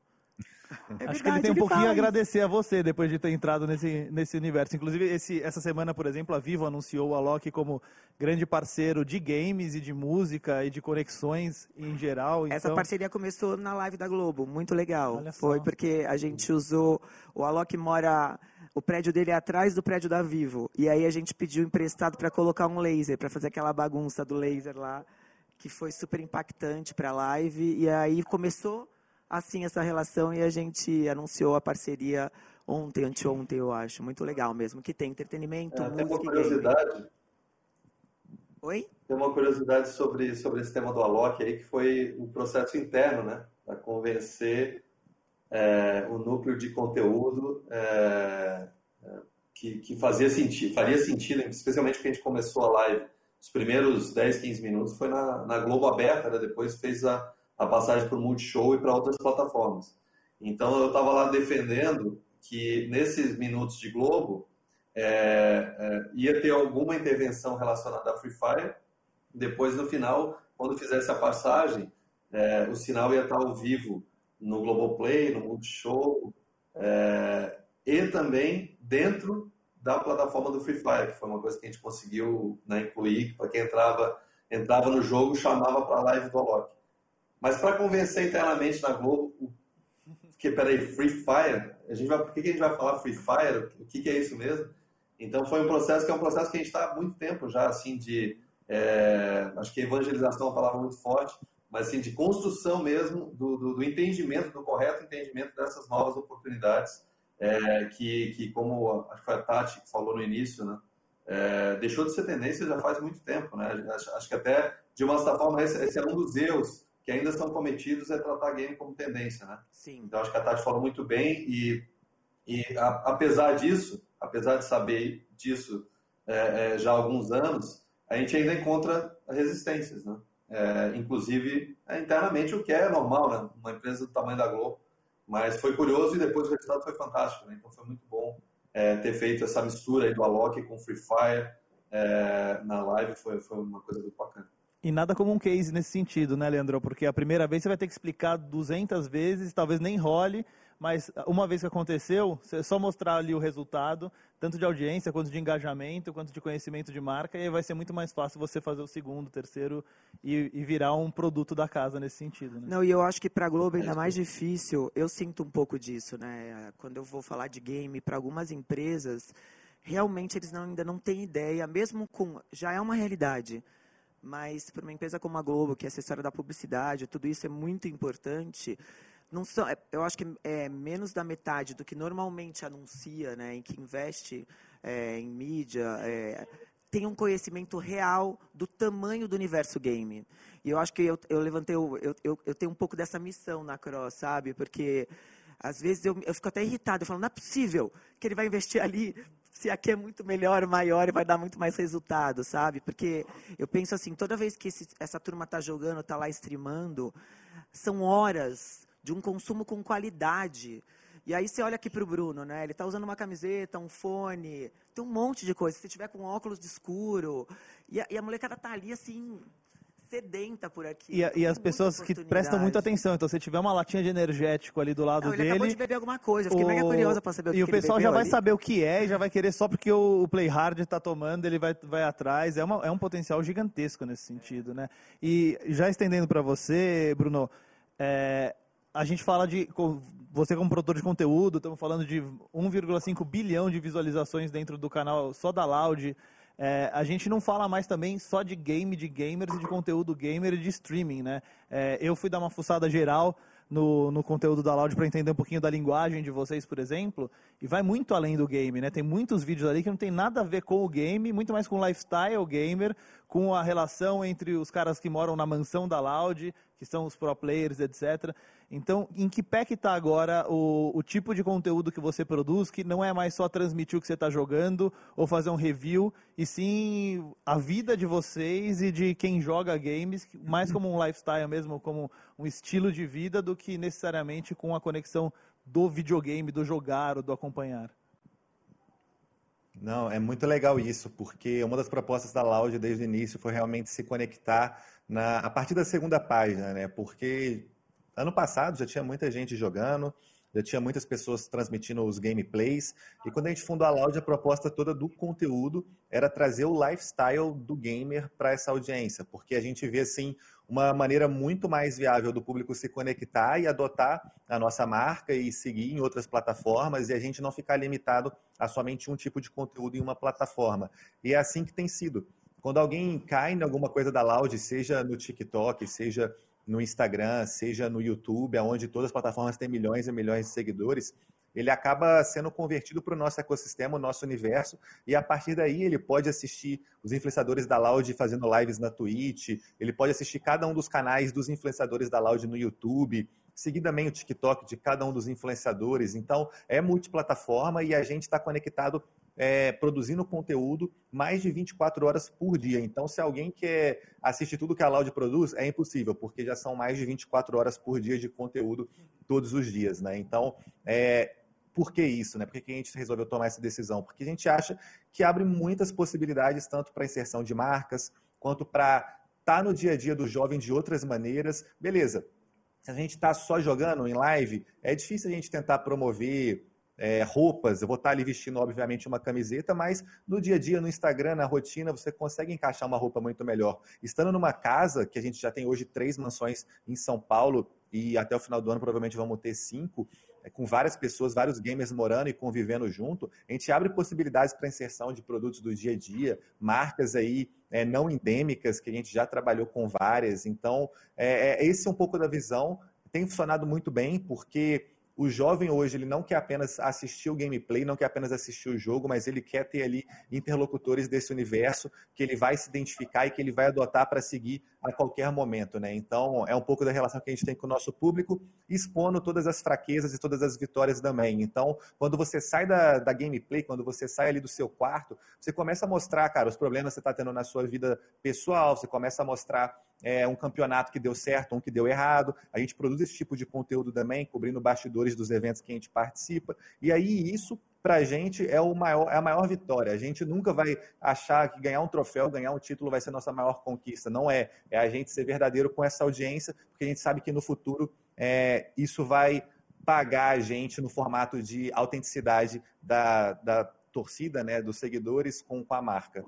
É Acho que ele tem um pouquinho a agradecer a você depois de ter entrado nesse, nesse universo. Inclusive, esse, essa semana, por exemplo, a Vivo anunciou o Alok como grande parceiro de games e de música e de conexões em geral. Essa então... parceria começou na live da Globo, muito legal. Foi porque a gente usou. O Alok mora. O prédio dele é atrás do prédio da Vivo. E aí a gente pediu emprestado para colocar um laser, para fazer aquela bagunça do laser lá, que foi super impactante para a live. E aí começou assim essa relação e a gente anunciou a parceria ontem, anteontem, eu acho. Muito legal mesmo, que tem entretenimento, é, música tem uma curiosidade. Game. Oi? Tem uma curiosidade sobre, sobre esse tema do Alok aí, que foi o processo interno, né? Para convencer é, o núcleo de conteúdo é, é, que, que fazia sentido, faria sentido, especialmente porque a gente começou a live, os primeiros 10, 15 minutos foi na, na Globo Aberta, né? depois fez a, a passagem para o Multishow e para outras plataformas. Então eu estava lá defendendo que nesses minutos de Globo é, é, ia ter alguma intervenção relacionada a Free Fire. Depois, no final, quando fizesse a passagem, é, o sinal ia estar ao vivo no Globoplay, no Multishow, é, e também dentro da plataforma do Free Fire, que foi uma coisa que a gente conseguiu né, incluir, para quem entrava, entrava no jogo, chamava para a live do Alok. Mas para convencer internamente na Globo, que peraí, Free Fire, a gente vai, por que, a gente vai falar Free Fire? O que, que é isso mesmo? Então foi um processo que é um processo que a gente está há muito tempo já, assim, de, é, acho que evangelização é uma palavra muito forte, mas assim, de construção mesmo do, do, do entendimento, do correto entendimento dessas novas oportunidades, é, que, que como acho que a Tati que falou no início, né, é, deixou de ser tendência já faz muito tempo, né, acho, acho que até, de uma certa forma, esse, esse é um dos erros que ainda são cometidos é tratar game como tendência, né? Sim. Então acho que a Tati falou muito bem e, e a, apesar disso, apesar de saber disso é, é, já há alguns anos, a gente ainda encontra resistências, né? É, inclusive é, internamente, o que é normal, né? Uma empresa do tamanho da Globo. Mas foi curioso e depois o resultado foi fantástico, né? Então foi muito bom é, ter feito essa mistura aí do Alok com Free Fire é, na live foi, foi uma coisa muito bacana. E nada como um case nesse sentido, né, Leandro? Porque a primeira vez você vai ter que explicar 200 vezes, talvez nem role, mas uma vez que aconteceu, é só mostrar ali o resultado, tanto de audiência, quanto de engajamento, quanto de conhecimento de marca, e aí vai ser muito mais fácil você fazer o segundo, terceiro e, e virar um produto da casa nesse sentido. Né? Não, e eu acho que para a Globo é ainda mais difícil, eu sinto um pouco disso, né? Quando eu vou falar de game para algumas empresas, realmente eles não, ainda não têm ideia, mesmo com. Já é uma realidade. Mas para uma empresa como a Globo, que é assessora da publicidade, tudo isso é muito importante. Não são, é, eu acho que é menos da metade do que normalmente anuncia, né, em que investe é, em mídia, é, tem um conhecimento real do tamanho do universo game. E eu acho que eu, eu levantei, eu, eu, eu tenho um pouco dessa missão na Cross, sabe? Porque às vezes eu, eu fico até irritado, eu falo, não é possível que ele vai investir ali se aqui é muito melhor, maior e vai dar muito mais resultado, sabe? Porque eu penso assim, toda vez que esse, essa turma está jogando, está lá streamando, são horas de um consumo com qualidade. E aí você olha aqui para o Bruno, né? Ele está usando uma camiseta, um fone, tem um monte de coisa. Se tiver com óculos de escuro, e a, e a molecada tá ali assim sedenta por aqui. E, e as pessoas que prestam muita atenção. Então, se tiver uma latinha de energético ali do lado não, ele dele. Ele acabou de beber alguma coisa. Eu fiquei o... mega curiosa para saber o que E o pessoal já vai ali. saber o que é e já vai querer só porque o, o Play Hard está tomando, ele vai, vai atrás. É, uma, é um potencial gigantesco nesse sentido, né? E já estendendo para você, Bruno, é, a gente fala de. Você, como produtor de conteúdo, estamos falando de 1,5 bilhão de visualizações dentro do canal só da Loud. É, a gente não fala mais também só de game, de gamers e de conteúdo gamer e de streaming, né? É, eu fui dar uma fuçada geral no, no conteúdo da Loud para entender um pouquinho da linguagem de vocês, por exemplo, e vai muito além do game, né? Tem muitos vídeos ali que não tem nada a ver com o game, muito mais com o lifestyle gamer, com a relação entre os caras que moram na mansão da Loud, que são os pro players, etc. Então, em que pé que está agora o, o tipo de conteúdo que você produz, que não é mais só transmitir o que você está jogando ou fazer um review, e sim a vida de vocês e de quem joga games, mais como um lifestyle mesmo, como um estilo de vida, do que necessariamente com a conexão do videogame, do jogar ou do acompanhar. Não, é muito legal isso, porque uma das propostas da Loud desde o início foi realmente se conectar na, a partir da segunda página, né? Porque ano passado já tinha muita gente jogando, já tinha muitas pessoas transmitindo os gameplays, e quando a gente fundou a Loud, a proposta toda do conteúdo era trazer o lifestyle do gamer para essa audiência, porque a gente vê assim uma maneira muito mais viável do público se conectar e adotar a nossa marca e seguir em outras plataformas e a gente não ficar limitado a somente um tipo de conteúdo em uma plataforma. E é assim que tem sido. Quando alguém cai em alguma coisa da Loud, seja no TikTok, seja no Instagram, seja no YouTube, onde todas as plataformas têm milhões e milhões de seguidores, ele acaba sendo convertido para o nosso ecossistema, o nosso universo, e a partir daí ele pode assistir os influenciadores da Loud fazendo lives na Twitch, ele pode assistir cada um dos canais dos influenciadores da Loud no YouTube, seguir também o TikTok de cada um dos influenciadores. Então, é multiplataforma e a gente está conectado é, produzindo conteúdo mais de 24 horas por dia. Então, se alguém quer assistir tudo que a Loud produz, é impossível, porque já são mais de 24 horas por dia de conteúdo todos os dias. Né? Então, é, por que isso? Né? Por que a gente resolveu tomar essa decisão? Porque a gente acha que abre muitas possibilidades, tanto para inserção de marcas, quanto para estar tá no dia a dia do jovem de outras maneiras. Beleza, se a gente está só jogando em live, é difícil a gente tentar promover é, roupas, eu vou estar ali vestindo, obviamente, uma camiseta, mas no dia a dia, no Instagram, na rotina, você consegue encaixar uma roupa muito melhor. Estando numa casa, que a gente já tem hoje três mansões em São Paulo, e até o final do ano provavelmente vamos ter cinco, é, com várias pessoas, vários gamers morando e convivendo junto, a gente abre possibilidades para inserção de produtos do dia a dia, marcas aí é, não endêmicas, que a gente já trabalhou com várias. Então, é, é esse é um pouco da visão. Tem funcionado muito bem, porque o jovem hoje ele não quer apenas assistir o gameplay, não quer apenas assistir o jogo, mas ele quer ter ali interlocutores desse universo que ele vai se identificar e que ele vai adotar para seguir a qualquer momento, né? Então é um pouco da relação que a gente tem com o nosso público, expondo todas as fraquezas e todas as vitórias também. Então, quando você sai da, da gameplay, quando você sai ali do seu quarto, você começa a mostrar, cara, os problemas que você está tendo na sua vida pessoal, você começa a mostrar é, um campeonato que deu certo, um que deu errado. A gente produz esse tipo de conteúdo também, cobrindo bastidores dos eventos que a gente participa. E aí isso para a gente é, o maior, é a maior vitória. A gente nunca vai achar que ganhar um troféu, ganhar um título vai ser nossa maior conquista. Não é. É a gente ser verdadeiro com essa audiência, porque a gente sabe que no futuro é, isso vai pagar a gente no formato de autenticidade da, da torcida, né, dos seguidores com, com a marca.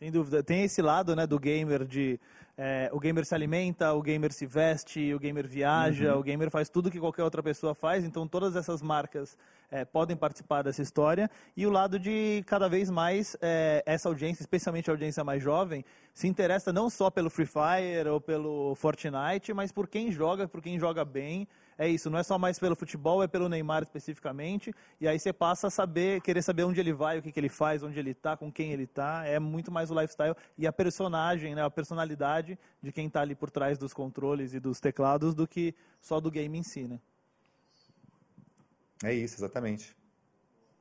Sem dúvida. Tem esse lado né, do gamer de é, o gamer se alimenta, o gamer se veste, o gamer viaja, uhum. o gamer faz tudo que qualquer outra pessoa faz. Então todas essas marcas é, podem participar dessa história. E o lado de cada vez mais é, essa audiência, especialmente a audiência mais jovem, se interessa não só pelo Free Fire ou pelo Fortnite, mas por quem joga, por quem joga bem é isso, não é só mais pelo futebol, é pelo Neymar especificamente, e aí você passa a saber, querer saber onde ele vai, o que, que ele faz, onde ele está, com quem ele está, é muito mais o lifestyle e a personagem, né, a personalidade de quem está ali por trás dos controles e dos teclados do que só do game em si, né? É isso, exatamente.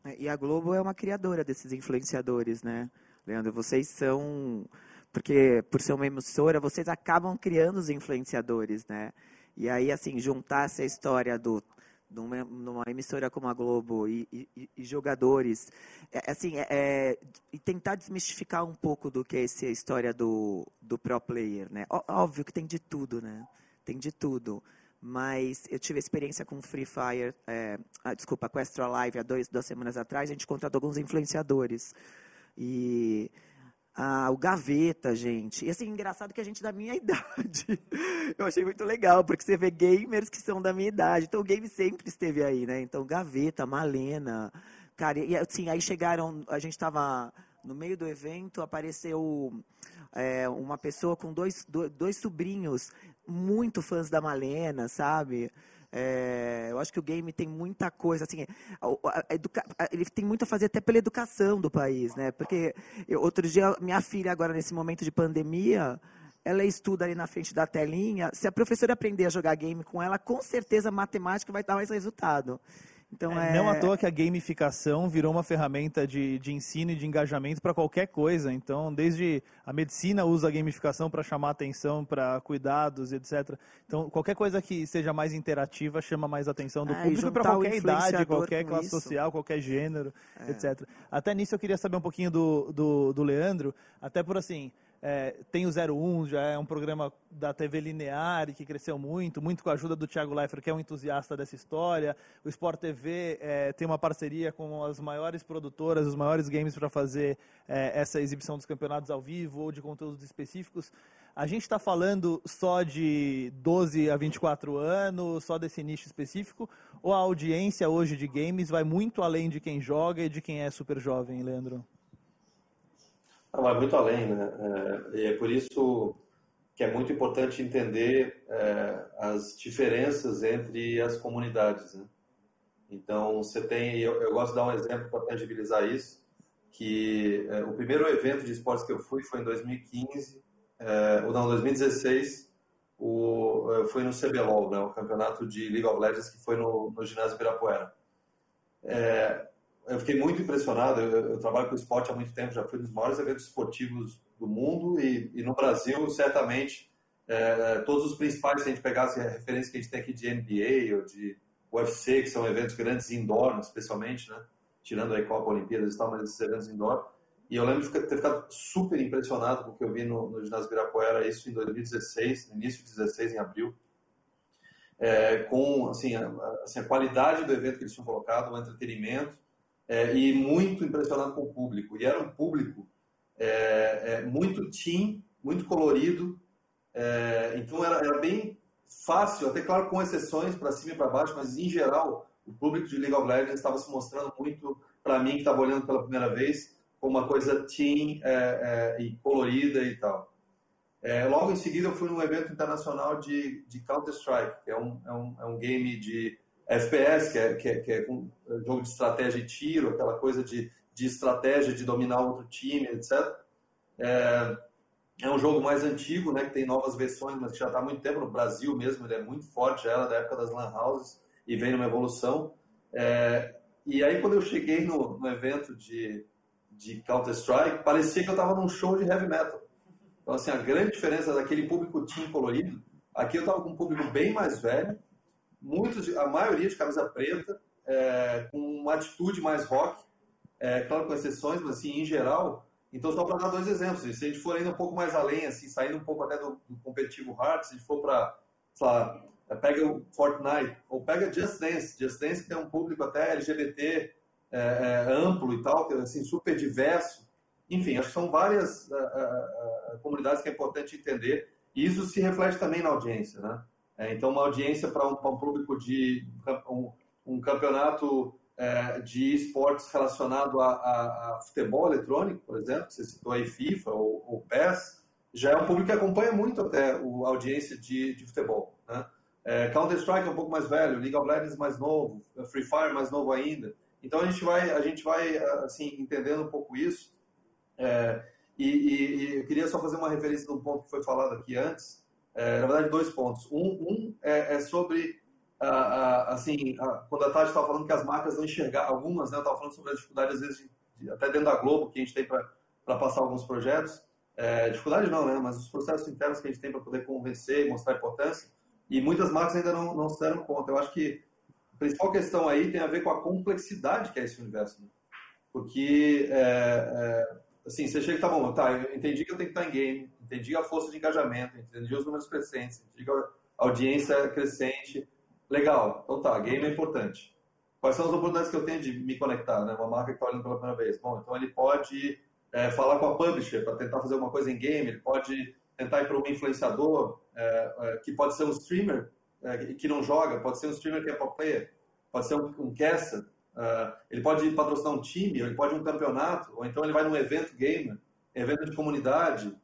É, e a Globo é uma criadora desses influenciadores, né? Leandro, vocês são porque por ser uma emissora, vocês acabam criando os influenciadores, né? E aí, assim, juntar essa história do numa emissora como a Globo e, e, e jogadores, é, assim, é, é, e tentar desmistificar um pouco do que é essa história do, do pro player, né? Óbvio que tem de tudo, né? Tem de tudo. Mas eu tive experiência com Free Fire, é, ah, desculpa, com Extra Live há dois, duas semanas atrás, a gente contratou alguns influenciadores. E ah, o Gaveta, gente. E assim, engraçado que a gente é da minha idade. Eu achei muito legal, porque você vê gamers que são da minha idade. Então o game sempre esteve aí, né? Então Gaveta, Malena. Cara, e assim, aí chegaram, a gente estava no meio do evento, apareceu é, uma pessoa com dois, dois sobrinhos muito fãs da Malena, sabe? É, eu acho que o game tem muita coisa, assim, a, a educa, ele tem muito a fazer até pela educação do país, né? Porque eu, outro dia, minha filha agora nesse momento de pandemia, ela estuda ali na frente da telinha. Se a professora aprender a jogar game com ela, com certeza a matemática vai dar mais resultado. Então, é, é... Não à toa que a gamificação virou uma ferramenta de, de ensino e de engajamento para qualquer coisa. Então, desde a medicina usa a gamificação para chamar atenção para cuidados, etc. Então, qualquer coisa que seja mais interativa chama mais atenção do é, público para qualquer idade, qualquer classe isso. social, qualquer gênero, é. etc. Até nisso eu queria saber um pouquinho do, do, do Leandro, até por assim. É, tem o 01, já é um programa da TV linear que cresceu muito, muito com a ajuda do Thiago Leifert, que é um entusiasta dessa história. O Sport TV é, tem uma parceria com as maiores produtoras, os maiores games para fazer é, essa exibição dos campeonatos ao vivo ou de conteúdos específicos. A gente está falando só de 12 a 24 anos, só desse nicho específico, ou a audiência hoje de games vai muito além de quem joga e de quem é super jovem, Leandro? Não, vai muito além, né? É, é por isso que é muito importante entender é, as diferenças entre as comunidades, né? Então, você tem, eu, gosto de dar um exemplo para tangibilizar isso, que é, o primeiro evento de esportes que eu fui foi em 2015, é, ou não, 2016, o, foi no CBLOL, né, o campeonato de League of Legends que foi no, no ginásio Ibirapuera. É, eu fiquei muito impressionado. Eu, eu, trabalho com esporte há muito tempo, já fui nos maiores eventos esportivos do mundo e, e no Brasil, certamente, é, todos os principais, se a gente pegasse a referência que a gente tem aqui de NBA ou de UFC, que são eventos grandes indoor, especialmente, né? tirando a Copa, Olimpíadas e tal, mas esses eventos indoor. E eu lembro de ter ficado super impressionado com o que eu vi no, no ginásio Ibirapuera, isso em 2016, no início de 2016, em abril. É, com assim a, assim, a qualidade do evento que eles tinham colocado, o entretenimento, é, e muito impressionado com o público. E era um público é, é, muito teen, muito colorido, é, então era, era, bem fácil, até claro com exceções para cima e para baixo, mas em geral o público de League of Legends estava se mostrando muito, para mim que estava olhando pela primeira vez, como uma coisa teen é, é, e colorida e tal. logo em seguida eu fui num evento internacional de, de Counter-Strike, que é um, é um, é um game de FPS, que é, que é, que é um jogo de estratégia e tiro, aquela coisa de, de estratégia de dominar outro time, etc. É, é um jogo mais antigo, né, que tem novas versões, mas que já está há muito tempo no Brasil mesmo, ele é muito forte, já era da época das lan houses e vem numa evolução. É, e aí quando eu cheguei no, no evento de, de Counter-Strike, parecia que eu estava num show de heavy metal. Então assim, a grande diferença daquele público team colorido, aqui eu estava com um público bem mais velho, muitos, a maioria de camisa preta, é, com uma atitude mais rock, é, claro com exceções, mas assim, em geral. Então, só para dar dois exemplos, se a gente for ainda um pouco mais além, assim, saindo um pouco até do, do competitivo hard, se a gente for para, sei lá, pega o Fortnite, ou pega Just Dance, Just Dance que tem um público até LGBT é, é, amplo e tal, é assim, super diverso. Enfim, acho que são várias uh, uh, uh, comunidades que é importante entender, e isso se reflete também na audiência, né? É, então, uma audiência para um, um, público de um, um campeonato é, de esportes relacionado a, a, a, futebol eletrônico, por exemplo, você citou aí FIFA ou, ou PES, já é um público que acompanha muito até a audiência de, de futebol. Né? É, Counter-Strike é um pouco mais velho, League of Legends mais novo, Free Fire mais novo ainda. Então a gente vai, a gente vai assim, entendendo um pouco isso. É, e, e, e, eu queria só fazer uma referência de um ponto que foi falado aqui antes. É, na verdade, dois pontos. Um, um é, é sobre assim, quando a Tati estava falando que as marcas não enxergar, algumas, né, estava falando sobre a dificuldade, às vezes, de, até dentro da Globo, que a gente tem para passar alguns projetos. É, dificuldade não, né, mas os processos internos que a gente tem para poder convencer mostrar a importância. E muitas marcas ainda não, não se deram conta. Eu acho que a principal questão aí tem a ver com a complexidade que é esse universo. Né? Porque, é, é, assim, você chega e tá bom, tá, eu entendi que eu tenho que estar em game, entendi a força de engajamento, entendi os números crescentes, entendi a audiência crescente, Legal, então tá, game é importante. Quais são as oportunidades que eu tenho de me conectar, né? Uma marca que está olhando pela primeira vez. Bom, então ele pode é, falar com a publisher para tentar fazer alguma coisa em game, ele pode tentar ir para um influenciador, é, que pode ser um streamer que não joga, pode ser um streamer que é pro player, pode ser um, um caster, ele pode patrocinar um time, ele pode um campeonato, ou então ele vai num evento gamer, evento de comunidade.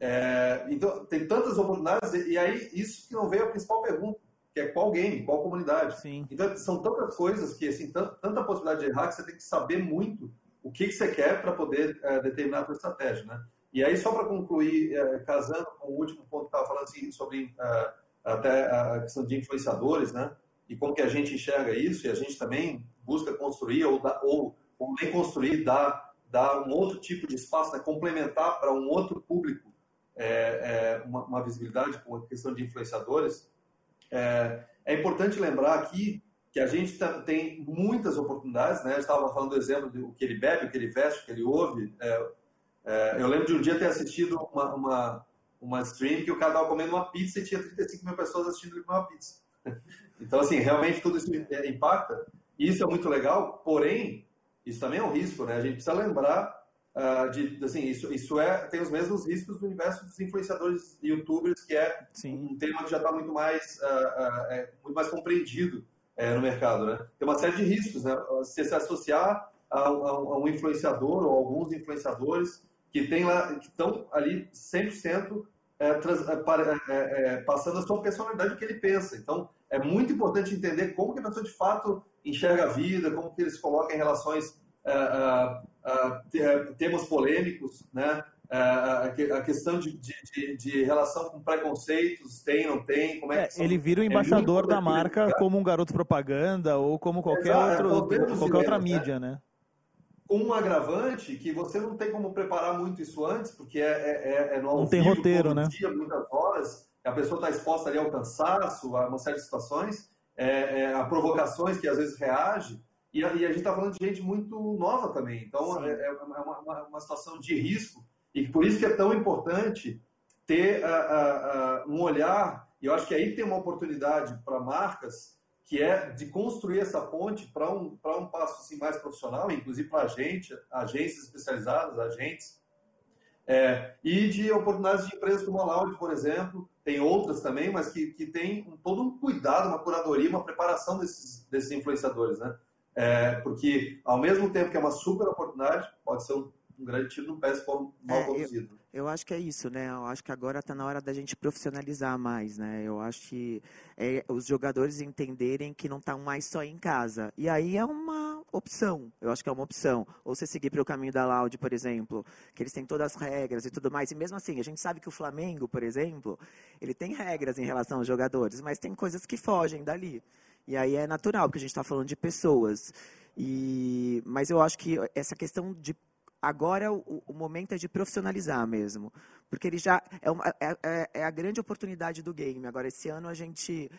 É, então, tem tantas oportunidades, e, e aí isso que não veio a principal pergunta que é qual game, qual comunidade. Sim. Então, são tantas coisas que, assim, tanta possibilidade de errar que você tem que saber muito o que, que você quer para poder é, determinar a sua estratégia, né? E aí, só para concluir, é, casando com o último ponto que estava falando assim, sobre é, até a questão de influenciadores, né? E como que a gente enxerga isso, e a gente também busca construir ou, dá, ou, ou nem construir, dar, dar um outro tipo de espaço, né? complementar para um outro público é, é, uma, uma visibilidade a questão de influenciadores, é, é importante lembrar aqui que a gente tem muitas oportunidades, né? Eu estava falando do exemplo do que ele bebe, o que ele veste, o que ele ouve. É, é, eu lembro de um dia ter assistido uma, uma, uma stream que o cara estava comendo uma pizza e tinha 35 mil pessoas assistindo ele comer uma pizza. Então, assim, realmente tudo isso impacta. Isso é muito legal, porém, isso também é um risco, né? A gente precisa lembrar Uh, de, assim, isso, isso é, tem os mesmos riscos do universo dos influenciadores e youtubers, que é Sim. um tema que já está muito mais, uh, uh, é, muito mais compreendido é, no mercado. Né? Tem uma série de riscos. Né? Se se associar a, a, a um influenciador ou alguns influenciadores que, tem lá, que estão ali 100% é, trans, é, é, é, passando a sua personalidade, o que ele pensa. Então, é muito importante entender como que a pessoa de fato enxerga a vida, como que ele se coloca em relações temas polêmicos, né? A questão de, de, de, relação com preconceitos, tem, não tem, como é, é Ele vira o embaixador é da marca como um garoto propaganda ou como qualquer, outro, qualquer outra mídia, né? Com um agravante que você não tem como preparar muito isso antes, porque é, é, é, é no Não tem roteiro, né? Dia, muitas horas, a pessoa está exposta ali ao cansaço, a uma série de situações, é, é, a provocações que às vezes reage, e a, e a gente está falando de gente muito nova também. Então, é, é, uma, uma, uma, situação de risco. E por isso que é tão importante ter um olhar. E eu acho que aí tem uma oportunidade para marcas que é de construir essa ponte para um, um passo assim, mais profissional, inclusive para a gente, agências especializadas, agentes, é, e de oportunidades de empresas como a Loud, por exemplo, tem outras também, mas que, que tem um, todo um cuidado, uma curadoria, uma preparação desses, desses influenciadores, né? É, porque, ao mesmo tempo que é uma super oportunidade, pode ser um, um grande tiro no pé se for mal é, conduzido. Eu, eu, acho que é isso, né? Eu acho que agora está na hora da gente profissionalizar mais, né? Eu acho que é, os jogadores entenderem que não estão mais só em casa. E aí é uma opção, eu acho que é uma opção. Ou você seguir pelo caminho da Loud, por exemplo, que eles têm todas as regras e tudo mais. E mesmo assim, a gente sabe que o Flamengo, por exemplo, ele tem regras em relação aos jogadores, mas tem coisas que fogem dali. E aí é natural, porque a gente está falando de pessoas. E, mas eu acho que essa questão de agora o, o, momento é de profissionalizar mesmo, porque ele já é, uma, é, é, é, a grande oportunidade do game. Agora esse ano a gente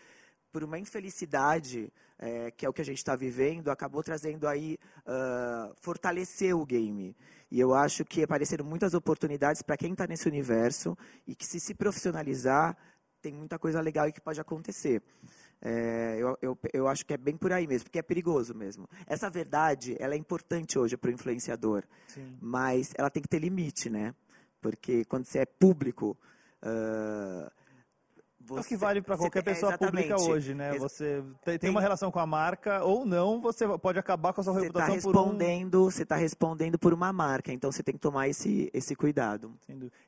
por uma infelicidade, é, que é o que a gente está vivendo, acabou trazendo aí, uh, fortalecer o game. E eu acho que apareceram muitas oportunidades para quem está nesse universo e que se se profissionalizar, tem muita coisa legal que pode acontecer. É, eu, eu, eu, acho que é bem por aí mesmo, porque é perigoso mesmo. Essa verdade, ela é importante hoje para o influenciador, Sim. mas ela tem que ter limite, né? Porque quando você é público, uh, você, é o que vale para qualquer pessoa pública hoje, né? Você tem, tem, uma relação com a marca ou não, você pode acabar com a sua você tá reputação tá respondendo, por um... Você está respondendo por uma marca, então você tem que tomar esse, esse cuidado.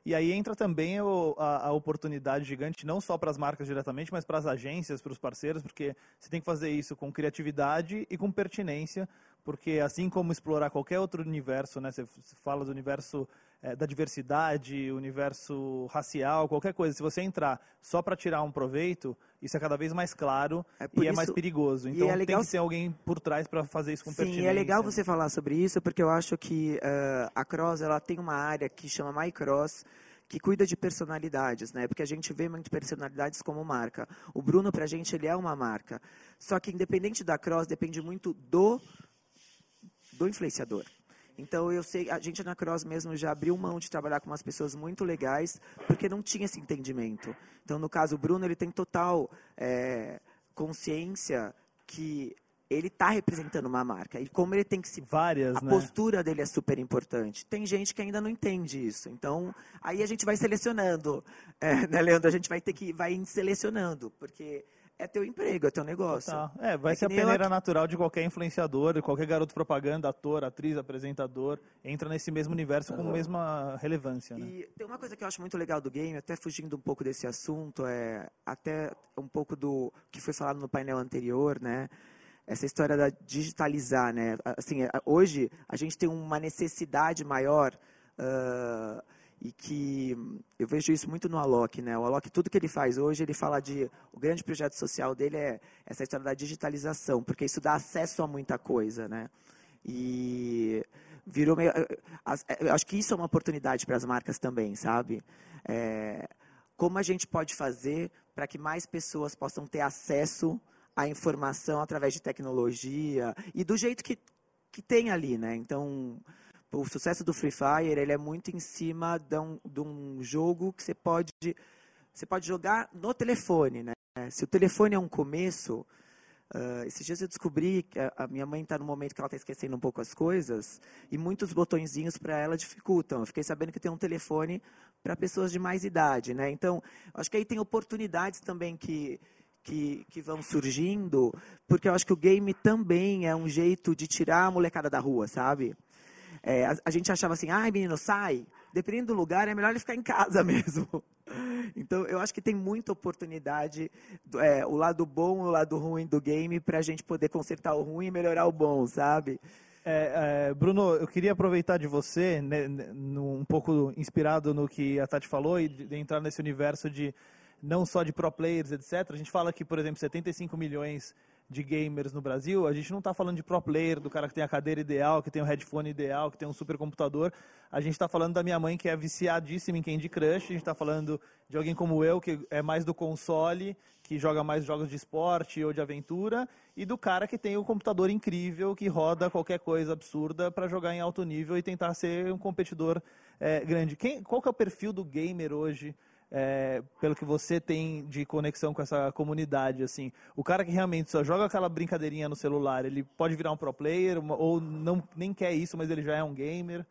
E aí entra também o, a, a, oportunidade gigante, não só para as marcas diretamente, mas para as agências, para os parceiros, porque você tem que fazer isso com criatividade e com pertinência, porque assim como explorar qualquer outro universo, né? Você fala do universo é, da diversidade, universo racial, qualquer coisa, se você entrar só para tirar um proveito, isso é cada vez mais claro é e isso, é mais perigoso. Então é legal... tem que ser alguém por trás para fazer isso com Sim, pertinência. Sim, é legal você falar sobre isso, porque eu acho que uh, a Cross ela tem uma área que chama MyCross, que cuida de personalidades, né? Porque a gente vê muito personalidades como marca. O Bruno, para a gente, ele é uma marca. Só que, independente da Cross, depende muito do, do influenciador. Então eu sei, a gente na Cross mesmo já abriu mão de trabalhar com umas pessoas muito legais, porque não tinha esse entendimento. Então no caso o Bruno ele tem total é, consciência que ele está representando uma marca. E como ele tem que se várias a né? postura dele é super importante. Tem gente que ainda não entende isso. Então aí a gente vai selecionando. É, né Leandro? A gente vai ter que vai selecionando porque é teu emprego, é teu negócio. Tá. É, vai é ser a peneira eu... natural de qualquer influenciador, de qualquer garoto propaganda, ator, atriz, apresentador, entra nesse mesmo universo com a mesma relevância. Né? E tem uma coisa que eu acho muito legal do game, até fugindo um pouco desse assunto, é até um pouco do que foi falado no painel anterior, né? Essa história da digitalizar, né? Assim, hoje a gente tem uma necessidade maior uh, e que eu vejo isso muito no Alok, né? O Alok, tudo que ele faz hoje, ele fala de o grande projeto social dele é essa história da digitalização, porque isso dá acesso a muita coisa, né? E virou meio, eu acho que isso é uma oportunidade para as marcas também, sabe? É, como a gente pode fazer para que mais pessoas possam ter acesso à informação através de tecnologia e do jeito que que tem ali, né? Então, o sucesso do Free Fire ele é muito em cima de um, de um jogo que você pode você pode jogar no telefone, né? Se o telefone é um começo, uh, esses dias eu descobri que a, minha mãe está no momento que ela está esquecendo um pouco as coisas e muitos botõezinhos para ela dificultam. Eu fiquei sabendo que tem um telefone para pessoas de mais idade, né? Então, acho que aí tem oportunidades também que que, que vão surgindo, porque eu acho que o game também é um jeito de tirar a molecada da rua, sabe? É, a, a, gente achava assim, ai menino, sai. Dependendo do lugar, é melhor ele ficar em casa mesmo. Então, eu acho que tem muita oportunidade, é, o lado bom e o lado ruim do game, para a gente poder consertar o ruim e melhorar o bom, sabe? É, é, Bruno, eu queria aproveitar de você, né, um pouco inspirado no que a Tati falou, e de entrar nesse universo de não só de pro players, etc. A gente fala que, por exemplo, 75 milhões de gamers no Brasil, a gente não está falando de pro player, do cara que tem a cadeira ideal, que tem o headphone ideal, que tem um supercomputador. A gente está falando da minha mãe, que é viciadíssima em Candy Crush. A gente está falando de alguém como eu, que é mais do console, que joga mais jogos de esporte ou de aventura. E do cara que tem o computador incrível, que roda qualquer coisa absurda para jogar em alto nível e tentar ser um competidor é, grande. Quem, qual que é o perfil do gamer hoje? É, pelo que você tem de conexão com essa comunidade, assim, o cara que realmente só joga aquela brincadeirinha no celular, ele pode virar um pro player ou não nem quer isso, mas ele já é um gamer?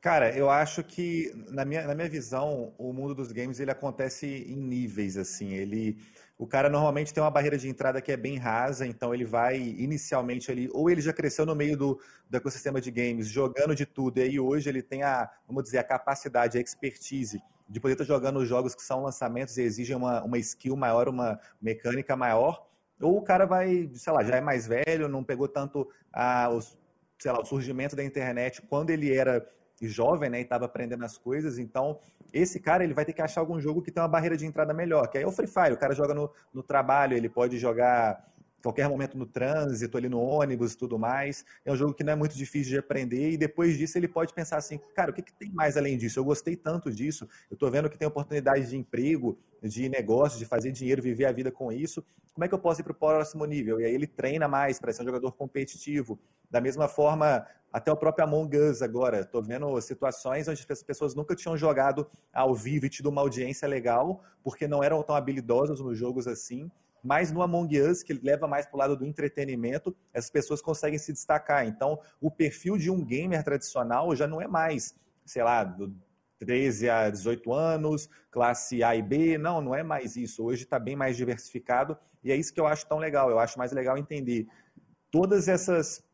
Cara, eu acho que na minha, na minha visão, o mundo dos games ele acontece em níveis assim. Ele, o cara normalmente tem uma barreira de entrada que é bem rasa, então ele vai inicialmente ali, ou ele já cresceu no meio do, do ecossistema de games, jogando de tudo, e aí hoje ele tem a, vamos dizer, a capacidade, a expertise de poder estar jogando jogos que são lançamentos e exigem uma, uma skill maior, uma mecânica maior, ou o cara vai, sei lá, já é mais velho, não pegou tanto a, os, sei lá, o surgimento da internet quando ele era jovem, né, e estava aprendendo as coisas, então esse cara ele vai ter que achar algum jogo que tem uma barreira de entrada melhor, que aí é o Free Fire, o cara joga no, no trabalho, ele pode jogar qualquer momento no trânsito, ali no ônibus e tudo mais. É um jogo que não é muito difícil de aprender e depois disso ele pode pensar assim, cara, o que, que tem mais além disso? Eu gostei tanto disso, eu estou vendo que tem oportunidades de emprego, de negócio, de fazer dinheiro, viver a vida com isso. Como é que eu posso ir para o próximo nível? E aí ele treina mais para ser um jogador competitivo. Da mesma forma, até o próprio Among Us agora. Estou vendo situações onde as pessoas nunca tinham jogado ao vivo e tido uma audiência legal, porque não eram tão habilidosos nos jogos assim. Mas no Among Us, que leva mais para o lado do entretenimento, essas pessoas conseguem se destacar. Então, o perfil de um gamer tradicional já não é mais, sei lá, do 13 a 18 anos, classe A e B. Não, não é mais isso. Hoje está bem mais diversificado e é isso que eu acho tão legal. Eu acho mais legal entender todas essas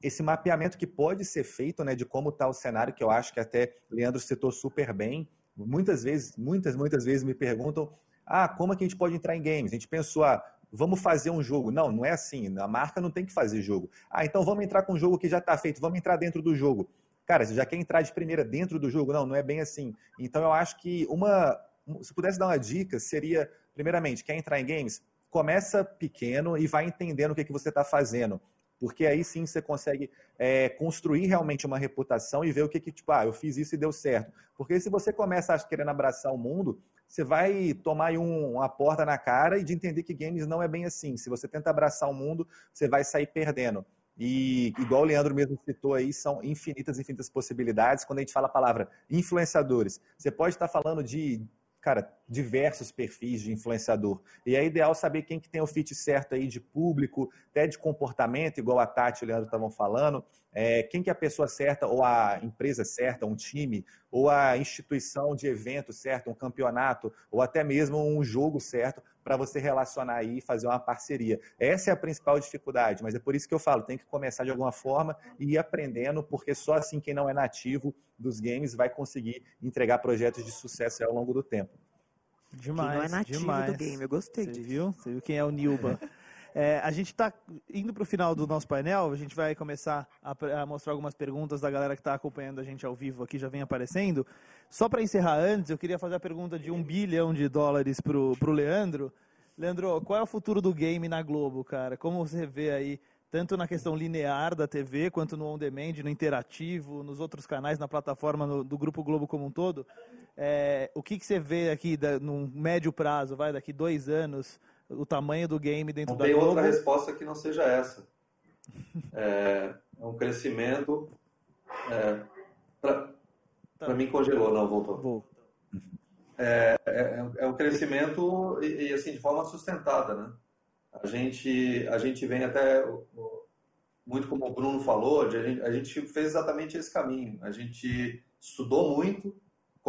esse mapeamento que pode ser feito, né, de como está o cenário, que eu acho que até Leandro citou super bem. Muitas vezes, muitas, muitas vezes me perguntam ah, como é que a gente pode entrar em games? A gente pensou, ah, vamos fazer um jogo. Não, não é assim. A marca não tem que fazer jogo. Ah, então vamos entrar com um jogo que já está feito, vamos entrar dentro do jogo. Cara, você já quer entrar de primeira dentro do jogo? Não, não é bem assim. Então eu acho que uma. Se pudesse dar uma dica, seria, primeiramente, quer entrar em games? Começa pequeno e vai entendendo o que, que você está fazendo porque aí sim você consegue é, construir realmente uma reputação e ver o que, que, tipo, ah, eu fiz isso e deu certo. Porque se você começa a querendo abraçar o mundo, você vai tomar um, uma porta na cara e de entender que games não é bem assim. Se você tenta abraçar o mundo, você vai sair perdendo. E igual o Leandro mesmo citou aí, são infinitas, infinitas possibilidades. Quando a gente fala a palavra influenciadores, você pode estar falando de cara, diversos perfis de influenciador. E é ideal saber quem que tem o fit certo aí de público, até de comportamento, igual a Tati e o Leandro estavam falando, é, quem que é a pessoa certa, ou a empresa certa, um time, ou a instituição de evento certo, um campeonato, ou até mesmo um jogo certo, para você relacionar aí e fazer uma parceria. Essa é a principal dificuldade, mas é por isso que eu falo, tem que começar de alguma forma e ir aprendendo, porque só assim quem não é nativo dos games vai conseguir entregar projetos de sucesso ao longo do tempo. Demais, quem não é nativo demais. do game, eu gostei Você viu? Você viu quem é o Nilba? É, a gente está indo para o final do nosso painel, a gente vai começar a, a mostrar algumas perguntas da galera que está acompanhando a gente ao vivo aqui, já vem aparecendo. Só para encerrar antes, eu queria fazer a pergunta de um bilhão de dólares para o Leandro. Leandro, qual é o futuro do game na Globo, cara? Como você vê aí, tanto na questão linear da TV, quanto no on-demand, no interativo, nos outros canais, na plataforma no, do Grupo Globo como um todo? É, o que, que você vê aqui da, no médio prazo, vai, daqui dois anos, o tamanho do game dentro não da tem Globo. outra resposta que não seja essa. É, é um crescimento. É, para tá. mim congelou, não voltou. Vou. É, é, é, um crescimento e, e, assim de forma sustentada, né? A gente a gente vem até muito como o Bruno falou, a gente, a gente fez exatamente esse caminho. A gente estudou muito,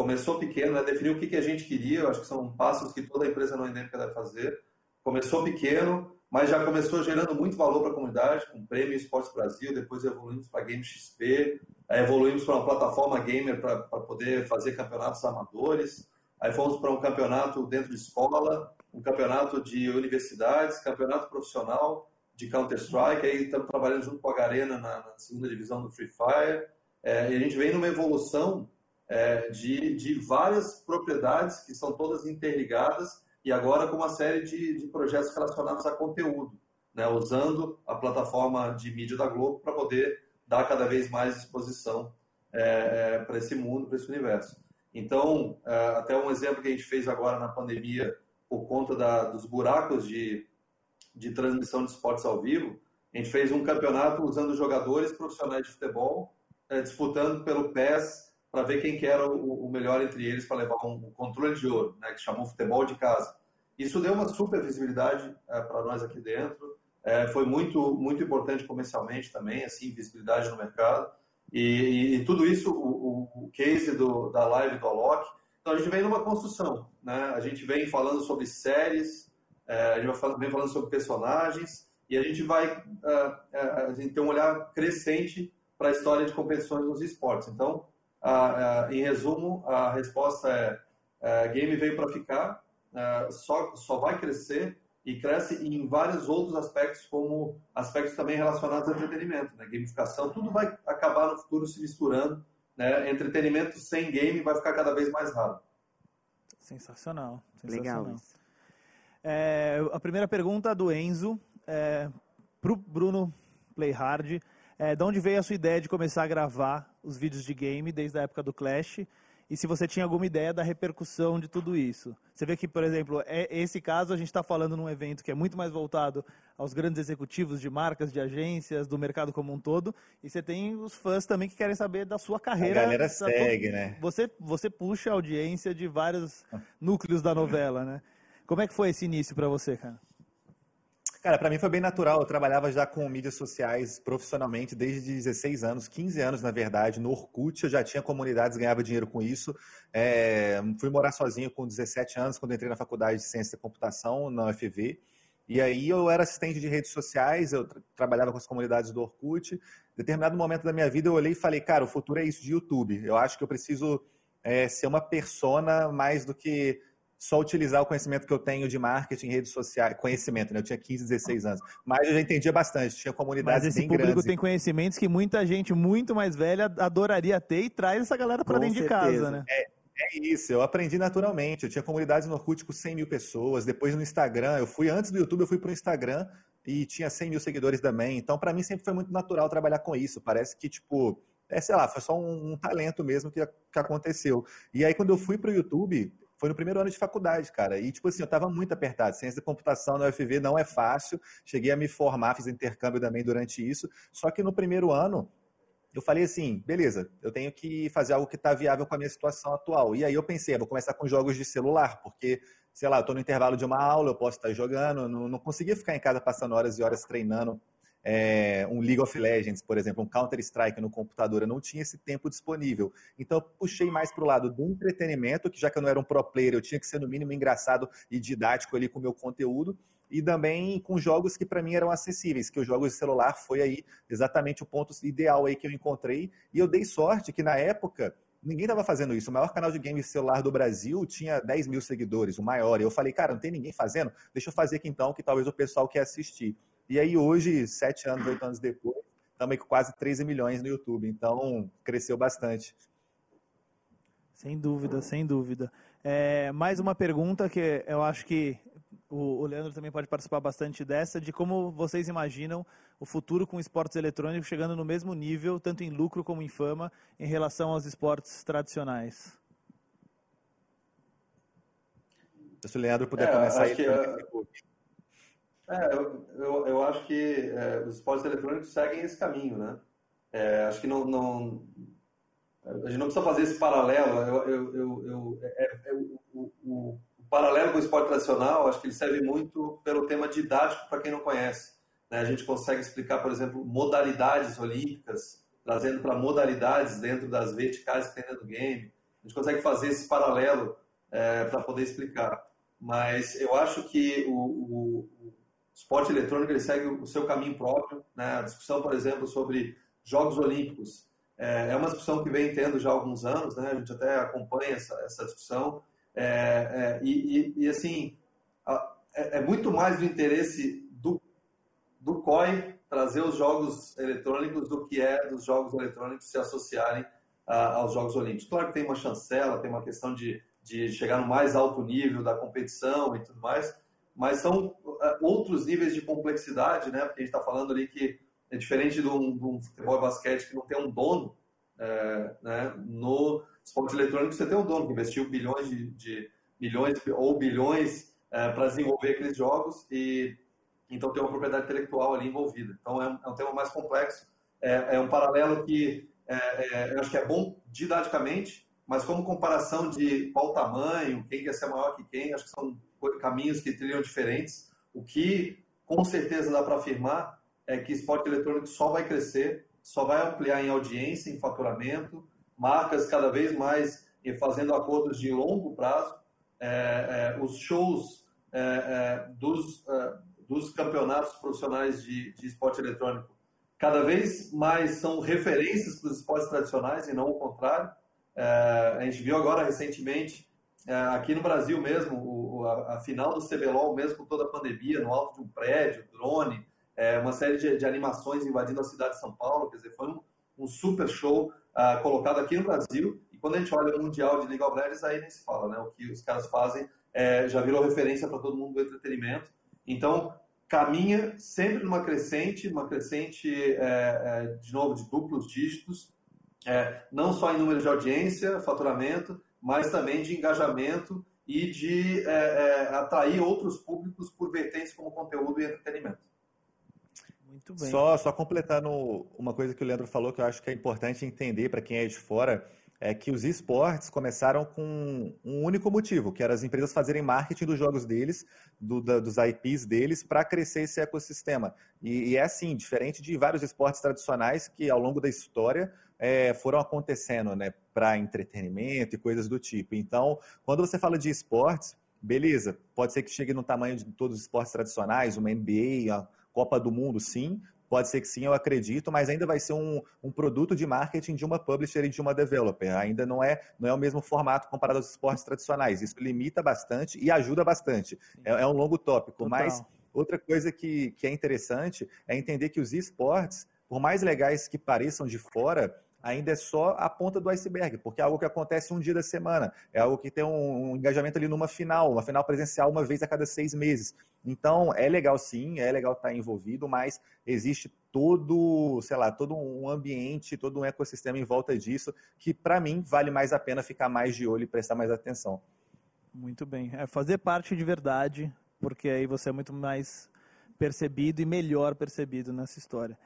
começou pequeno, né? definiu o que, que a gente queria. Acho que são passos que toda empresa não endêmica deve fazer Começou pequeno, mas já começou gerando muito valor para a comunidade, com Prêmio Esportes Brasil, depois evoluímos para Game XP, evoluímos para uma plataforma gamer para poder fazer campeonatos amadores, aí fomos para um campeonato dentro de escola, um campeonato de universidades, campeonato profissional de Counter-Strike, aí estamos trabalhando junto com a Garena na, na segunda divisão do Free Fire, é, e a gente vem numa evolução é, de, de várias propriedades que são todas interligadas e agora com uma série de, de projetos relacionados a conteúdo, né, usando a plataforma de mídia da Globo para poder dar cada vez mais exposição é, é, para esse mundo, para esse universo. Então, é, até um exemplo que a gente fez agora na pandemia, por conta da, dos buracos de, de transmissão de esportes ao vivo, a gente fez um campeonato usando jogadores profissionais de futebol, é, disputando pelo PES para ver quem que era o, o, melhor entre eles para levar um, controle de ouro, né, que chamou futebol de casa. Isso deu uma super visibilidade é, para nós aqui dentro. É, foi muito muito importante comercialmente também, assim, visibilidade no mercado. E, e, e tudo isso, o, o, case do, da live do Alok. Então a gente vem numa construção, né? A gente vem falando sobre séries, é, a gente vem falando sobre personagens e a gente vai é, é, a gente tem um olhar crescente para a história de competições nos esportes. Então ah, ah, em resumo, a resposta é, é game veio para ficar, é, só, só vai crescer e cresce em vários outros aspectos, como aspectos também relacionados ao entretenimento, né? gamificação, tudo vai acabar no futuro se misturando. Né? Entretenimento sem game vai ficar cada vez mais raro. Sensacional. sensacional. Legal. É, a primeira pergunta do Enzo é, para o Bruno Playhard, é, de onde veio a sua ideia de começar a gravar os vídeos de game desde a época do Clash? E se você tinha alguma ideia da repercussão de tudo isso? Você vê que, por exemplo, é, esse caso a gente está falando num evento que é muito mais voltado aos grandes executivos de marcas, de agências, do mercado como um todo. E você tem os fãs também que querem saber da sua carreira. A galera segue, né? Você, você puxa a audiência de vários núcleos da novela, né? Como é que foi esse início para você, cara? Cara, para mim foi bem natural. Eu trabalhava já com mídias sociais profissionalmente desde 16 anos, 15 anos na verdade. No Orkut eu já tinha comunidades, ganhava dinheiro com isso. É, fui morar sozinho com 17 anos quando entrei na faculdade de Ciência da Computação na UFV. E aí eu era assistente de redes sociais, eu tra trabalhava com as comunidades do Orkut. Em determinado momento da minha vida eu olhei e falei, cara, o futuro é isso de YouTube. Eu acho que eu preciso é, ser uma persona mais do que só utilizar o conhecimento que eu tenho de marketing, redes sociais, conhecimento, né? Eu tinha 15, 16 anos. Mas eu já entendia bastante, tinha comunidades Mas esse público grandes. tem conhecimentos que muita gente muito mais velha adoraria ter e traz essa galera para dentro certeza. de casa, né? É, é isso, eu aprendi naturalmente. Eu tinha comunidades no Orkut com 100 mil pessoas, depois no Instagram, eu fui antes do YouTube, eu fui para o Instagram e tinha 100 mil seguidores também. Então, para mim, sempre foi muito natural trabalhar com isso. Parece que, tipo, é, sei lá, foi só um, um talento mesmo que, que aconteceu. E aí, quando eu fui para o YouTube, foi no primeiro ano de faculdade, cara. E, tipo assim, eu estava muito apertado. Ciência da computação na UFV não é fácil. Cheguei a me formar, fiz intercâmbio também durante isso. Só que no primeiro ano, eu falei assim, beleza, eu tenho que fazer algo que está viável com a minha situação atual. E aí eu pensei, vou começar com jogos de celular, porque, sei lá, eu estou no intervalo de uma aula, eu posso estar jogando, não, não conseguia ficar em casa passando horas e horas treinando é, um League of Legends, por exemplo, um Counter-Strike no computador, eu não tinha esse tempo disponível. Então, eu puxei mais para o lado do entretenimento, que já que eu não era um pro player, eu tinha que ser no mínimo engraçado e didático ali com o meu conteúdo, e também com jogos que para mim eram acessíveis, que os jogos de celular foi aí exatamente o ponto ideal aí que eu encontrei, e eu dei sorte que na época ninguém estava fazendo isso. O maior canal de games celular do Brasil tinha 10 mil seguidores, o maior. E eu falei, cara, não tem ninguém fazendo? Deixa eu fazer aqui então, que talvez o pessoal quer assistir. E aí hoje, sete anos, oito anos depois, estamos com quase 13 milhões no YouTube. Então, cresceu bastante. Sem dúvida, sem dúvida. É, mais uma pergunta que eu acho que o, Leandro também pode participar bastante dessa, de como vocês imaginam o futuro com esportes eletrônicos chegando no mesmo nível, tanto em lucro como em fama, em relação aos esportes tradicionais. Se o Leandro puder é, começar aí. Que, é, eu, eu, eu, acho que é, os esportes eletrônicos seguem esse caminho, né? É, acho que não, não, a gente não precisa fazer esse paralelo. Eu, eu, eu é, é o, o, o, paralelo com o esporte tradicional, acho que ele serve muito pelo tema didático para quem não conhece. Né? A gente consegue explicar, por exemplo, modalidades olímpicas, trazendo para modalidades dentro das verticais que tem dentro do game. A gente consegue fazer esse paralelo é, para poder explicar. Mas eu acho que o, esporte eletrônico ele segue o seu caminho próprio. Né? A discussão, por exemplo, sobre Jogos Olímpicos é, é uma discussão que vem tendo já há alguns anos, né? a gente até acompanha essa, essa discussão. É, é, e, e, assim, é, é, muito mais do interesse do, do COI trazer os jogos eletrônicos do que é dos jogos eletrônicos se associarem a, aos Jogos Olímpicos. Claro que tem uma chancela, tem uma questão de, de chegar no mais alto nível da competição e tudo mais, mas são é, outros níveis de complexidade, né? Porque a gente está falando ali que é diferente de um, de um futebol e basquete que não tem um dono, é, né? No esporte eletrônico você tem um dono que investiu bilhões de, de milhões ou bilhões é, para desenvolver aqueles jogos e então tem uma propriedade intelectual ali envolvida. Então é um, é um tema mais complexo. É, é um paralelo que é, é, eu acho que é bom didaticamente, mas como comparação de qual tamanho, quem quer ser maior que quem, acho que são caminhos que trilham diferentes. O que com certeza dá para afirmar é que esporte eletrônico só vai crescer, só vai ampliar em audiência, em faturamento, marcas cada vez mais fazendo acordos de longo prazo, é, é, os shows é, é dos, é, dos campeonatos profissionais de, de esporte eletrônico cada vez mais são referências para os esportes tradicionais e não o contrário. É, a gente viu agora recentemente aqui no Brasil mesmo, a, a, final do CBLOL, mesmo com toda a pandemia, no alto de um prédio, drone, é, uma série de, de, animações invadindo a cidade de São Paulo, quer dizer, foi um, um super show uh, colocado aqui no Brasil. E quando a gente olha o Mundial de League of Legends, aí nem se fala, né? O que os caras fazem é, já virou referência para todo mundo do entretenimento. Então, caminha sempre numa crescente, uma crescente, é, é, de novo, de duplos dígitos, é, não só em número de audiência, faturamento, mas também de engajamento e de é, é, atrair outros públicos por vertentes como conteúdo e entretenimento. Muito bem. Só, só completando uma coisa que o Leandro falou que eu acho que é importante entender para quem é de fora, é que os esportes começaram com um único motivo, que era as empresas fazerem marketing dos jogos deles, do, da, dos IPs deles, para crescer esse ecossistema. E, e, é assim, diferente de vários esportes tradicionais que ao longo da história é, foram acontecendo, né, para entretenimento e coisas do tipo. Então, quando você fala de esportes, beleza, pode ser que chegue no tamanho de todos os esportes tradicionais, uma NBA, a Copa do Mundo, sim, Pode ser que sim, eu acredito, mas ainda vai ser um, um produto de marketing de uma publisher e de uma developer. Ainda não é, não é o mesmo formato comparado aos esportes tradicionais. Isso limita bastante e ajuda bastante. É, é, um longo tópico, Total. mas outra coisa que, que é interessante é entender que os esportes, por mais legais que pareçam de fora, ainda é só a ponta do iceberg, porque é algo que acontece um dia da semana, é algo que tem um, um, engajamento ali numa final, uma final presencial uma vez a cada seis meses. Então, é legal sim, é legal estar envolvido, mas existe todo, sei lá, todo um ambiente, todo um ecossistema em volta disso, que para mim vale mais a pena ficar mais de olho e prestar mais atenção. Muito bem. É fazer parte de verdade, porque aí você é muito mais percebido e melhor percebido nessa história.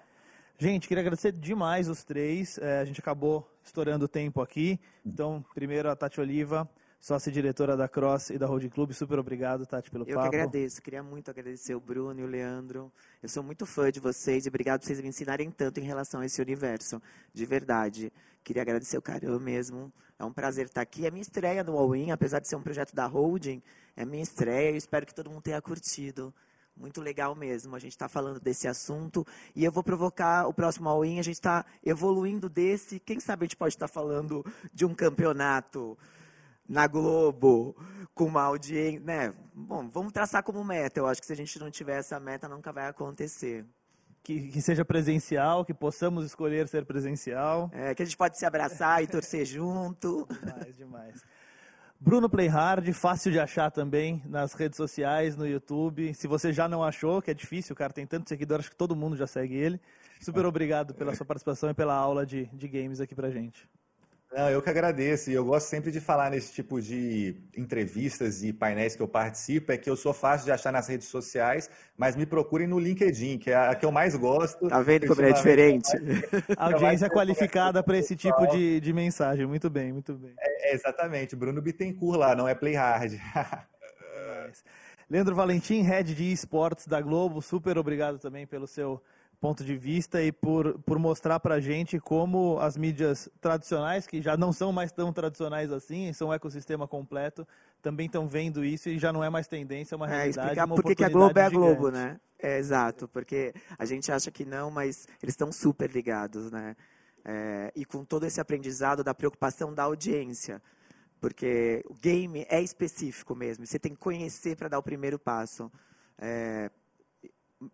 Gente, queria agradecer demais os três. É, a gente acabou estourando o tempo aqui. Então, primeiro a Tati Oliva, sócia diretora da Cross e da Road Club. Super obrigado, Tati, pelo eu papo. Eu que agradeço. Queria muito agradecer o Bruno e o Leandro. Eu sou muito fã de vocês e obrigado por vocês me ensinarem tanto em relação a esse universo. De verdade. Queria agradecer o Caramba mesmo. É um prazer estar aqui. É minha estreia no All In, apesar de ser um projeto da Holding. É minha estreia. Eu espero que todo mundo tenha curtido. Muito legal mesmo. A gente está falando desse assunto e eu vou provocar o próximo all-in. A gente está evoluindo desse. Quem sabe a gente pode estar tá falando de um campeonato na Globo com uma audiência, né? Bom, vamos traçar como meta. Eu acho que se a gente não tiver essa meta, nunca vai acontecer. Que, que, seja presencial, que possamos escolher ser presencial. É, que a gente pode se abraçar e torcer junto. Demais, demais. Bruno Playhard, fácil de achar também nas redes sociais, no YouTube. Se você já não achou, que é difícil, o cara tem tantos seguidores, acho que todo mundo já segue ele. Super obrigado pela sua participação e pela aula de, de games aqui pra gente. Não, eu que agradeço. E eu gosto sempre de falar nesse tipo de entrevistas e painéis que eu participo, é que eu sou fácil de achar nas redes sociais, mas me procurem no LinkedIn, que é a que eu mais gosto. Tá vendo como é diferente? a audiência qualificada para esse tipo de, de mensagem. Muito bem, muito bem. É, é exatamente. Bruno Bittencourt lá, não é Play Hard. Leandro Valentim, head de esportes da Globo, super obrigado também pelo seu ponto de vista e por, por mostrar para a gente como as mídias tradicionais, que já não são mais tão tradicionais assim, são um ecossistema completo, também estão vendo isso e já não é mais tendência, é uma é, realidade. Explicar uma por que a Globo é a Globo, né? É, exato, porque a gente acha que não, mas eles estão super ligados, né? É, e com todo esse aprendizado da preocupação da audiência. Porque o game é específico mesmo, você tem que conhecer para dar o primeiro passo. É,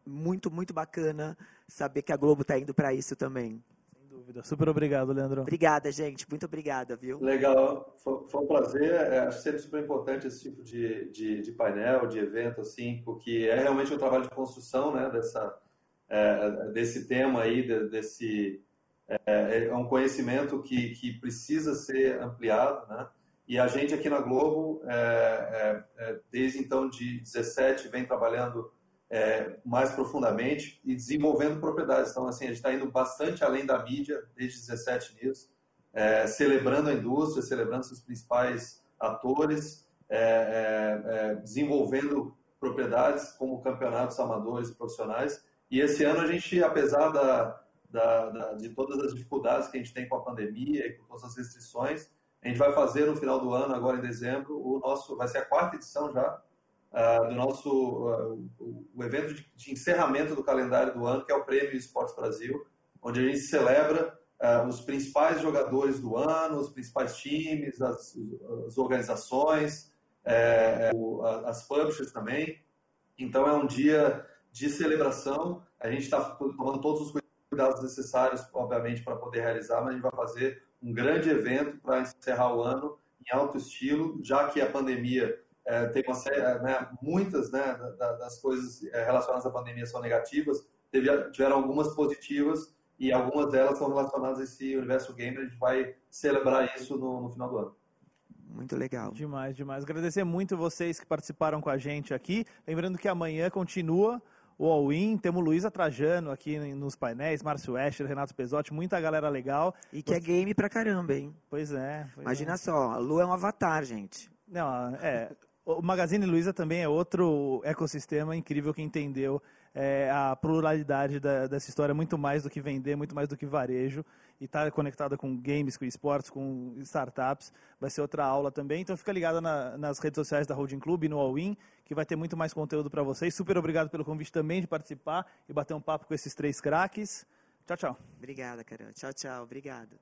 muito, muito bacana saber que a Globo está indo para isso também. Sem dúvida. Super obrigado, Leandro. Obrigada, gente. Muito obrigada, viu? Legal. Foi, foi um prazer. É, acho sempre super importante esse tipo de, de, de, painel, de evento, assim, porque é realmente um trabalho de construção, né, dessa, é, desse tema aí, desse... É, é um conhecimento que, que precisa ser ampliado, né? E a gente aqui na Globo, é, é, é desde então de 17, vem trabalhando é, mais profundamente e desenvolvendo propriedades. Então, assim, a gente está indo bastante além da mídia desde 17 nisso, é, celebrando a indústria, celebrando seus principais atores, é, é, é, desenvolvendo propriedades como campeonatos amadores e profissionais. E esse ano a gente, apesar da, da, da, de todas as dificuldades que a gente tem com a pandemia e com todas as restrições, a gente vai fazer no final do ano, agora em dezembro, o nosso vai ser a quarta edição já uh, do nosso uh, o evento de, de, encerramento do calendário do ano, que é o Prêmio Esportes Brasil, onde a gente celebra uh, os principais jogadores do ano, os principais times, as, as organizações, é, as publishers também. Então é um dia de celebração. A gente está tomando todos os cuidados necessários, obviamente, para poder realizar, mas a gente vai fazer um grande evento para encerrar o ano em alto estilo, já que a pandemia é, tem uma série, né, muitas né, das coisas é, relacionadas à pandemia são negativas, teve, tiveram algumas positivas e algumas delas são relacionadas a esse universo gamer. A gente vai celebrar isso no, no final do ano. Muito legal. Demais, demais. Agradecer muito vocês que participaram com a gente aqui. Lembrando que amanhã continua o All-In, temos Luísa Trajano aqui nos painéis, Márcio Escher, Renato Pesotti, muita galera legal. E que é game pra caramba, hein? Pois é. Pois Imagina é. só, a Lu é um avatar, gente. Não, é o Magazine Luiza também é outro ecossistema incrível que entendeu é, a pluralidade da, dessa história muito mais do que vender, muito mais do que varejo, e está conectada com games, com esportes, com startups. Vai ser outra aula também. Então fica ligado na, nas redes sociais da Holding Club, e no All-In, que vai ter muito mais conteúdo para vocês. Super obrigado pelo convite também de participar e bater um papo com esses três craques. Tchau, tchau. Obrigada, Carol. Tchau, tchau. Obrigado.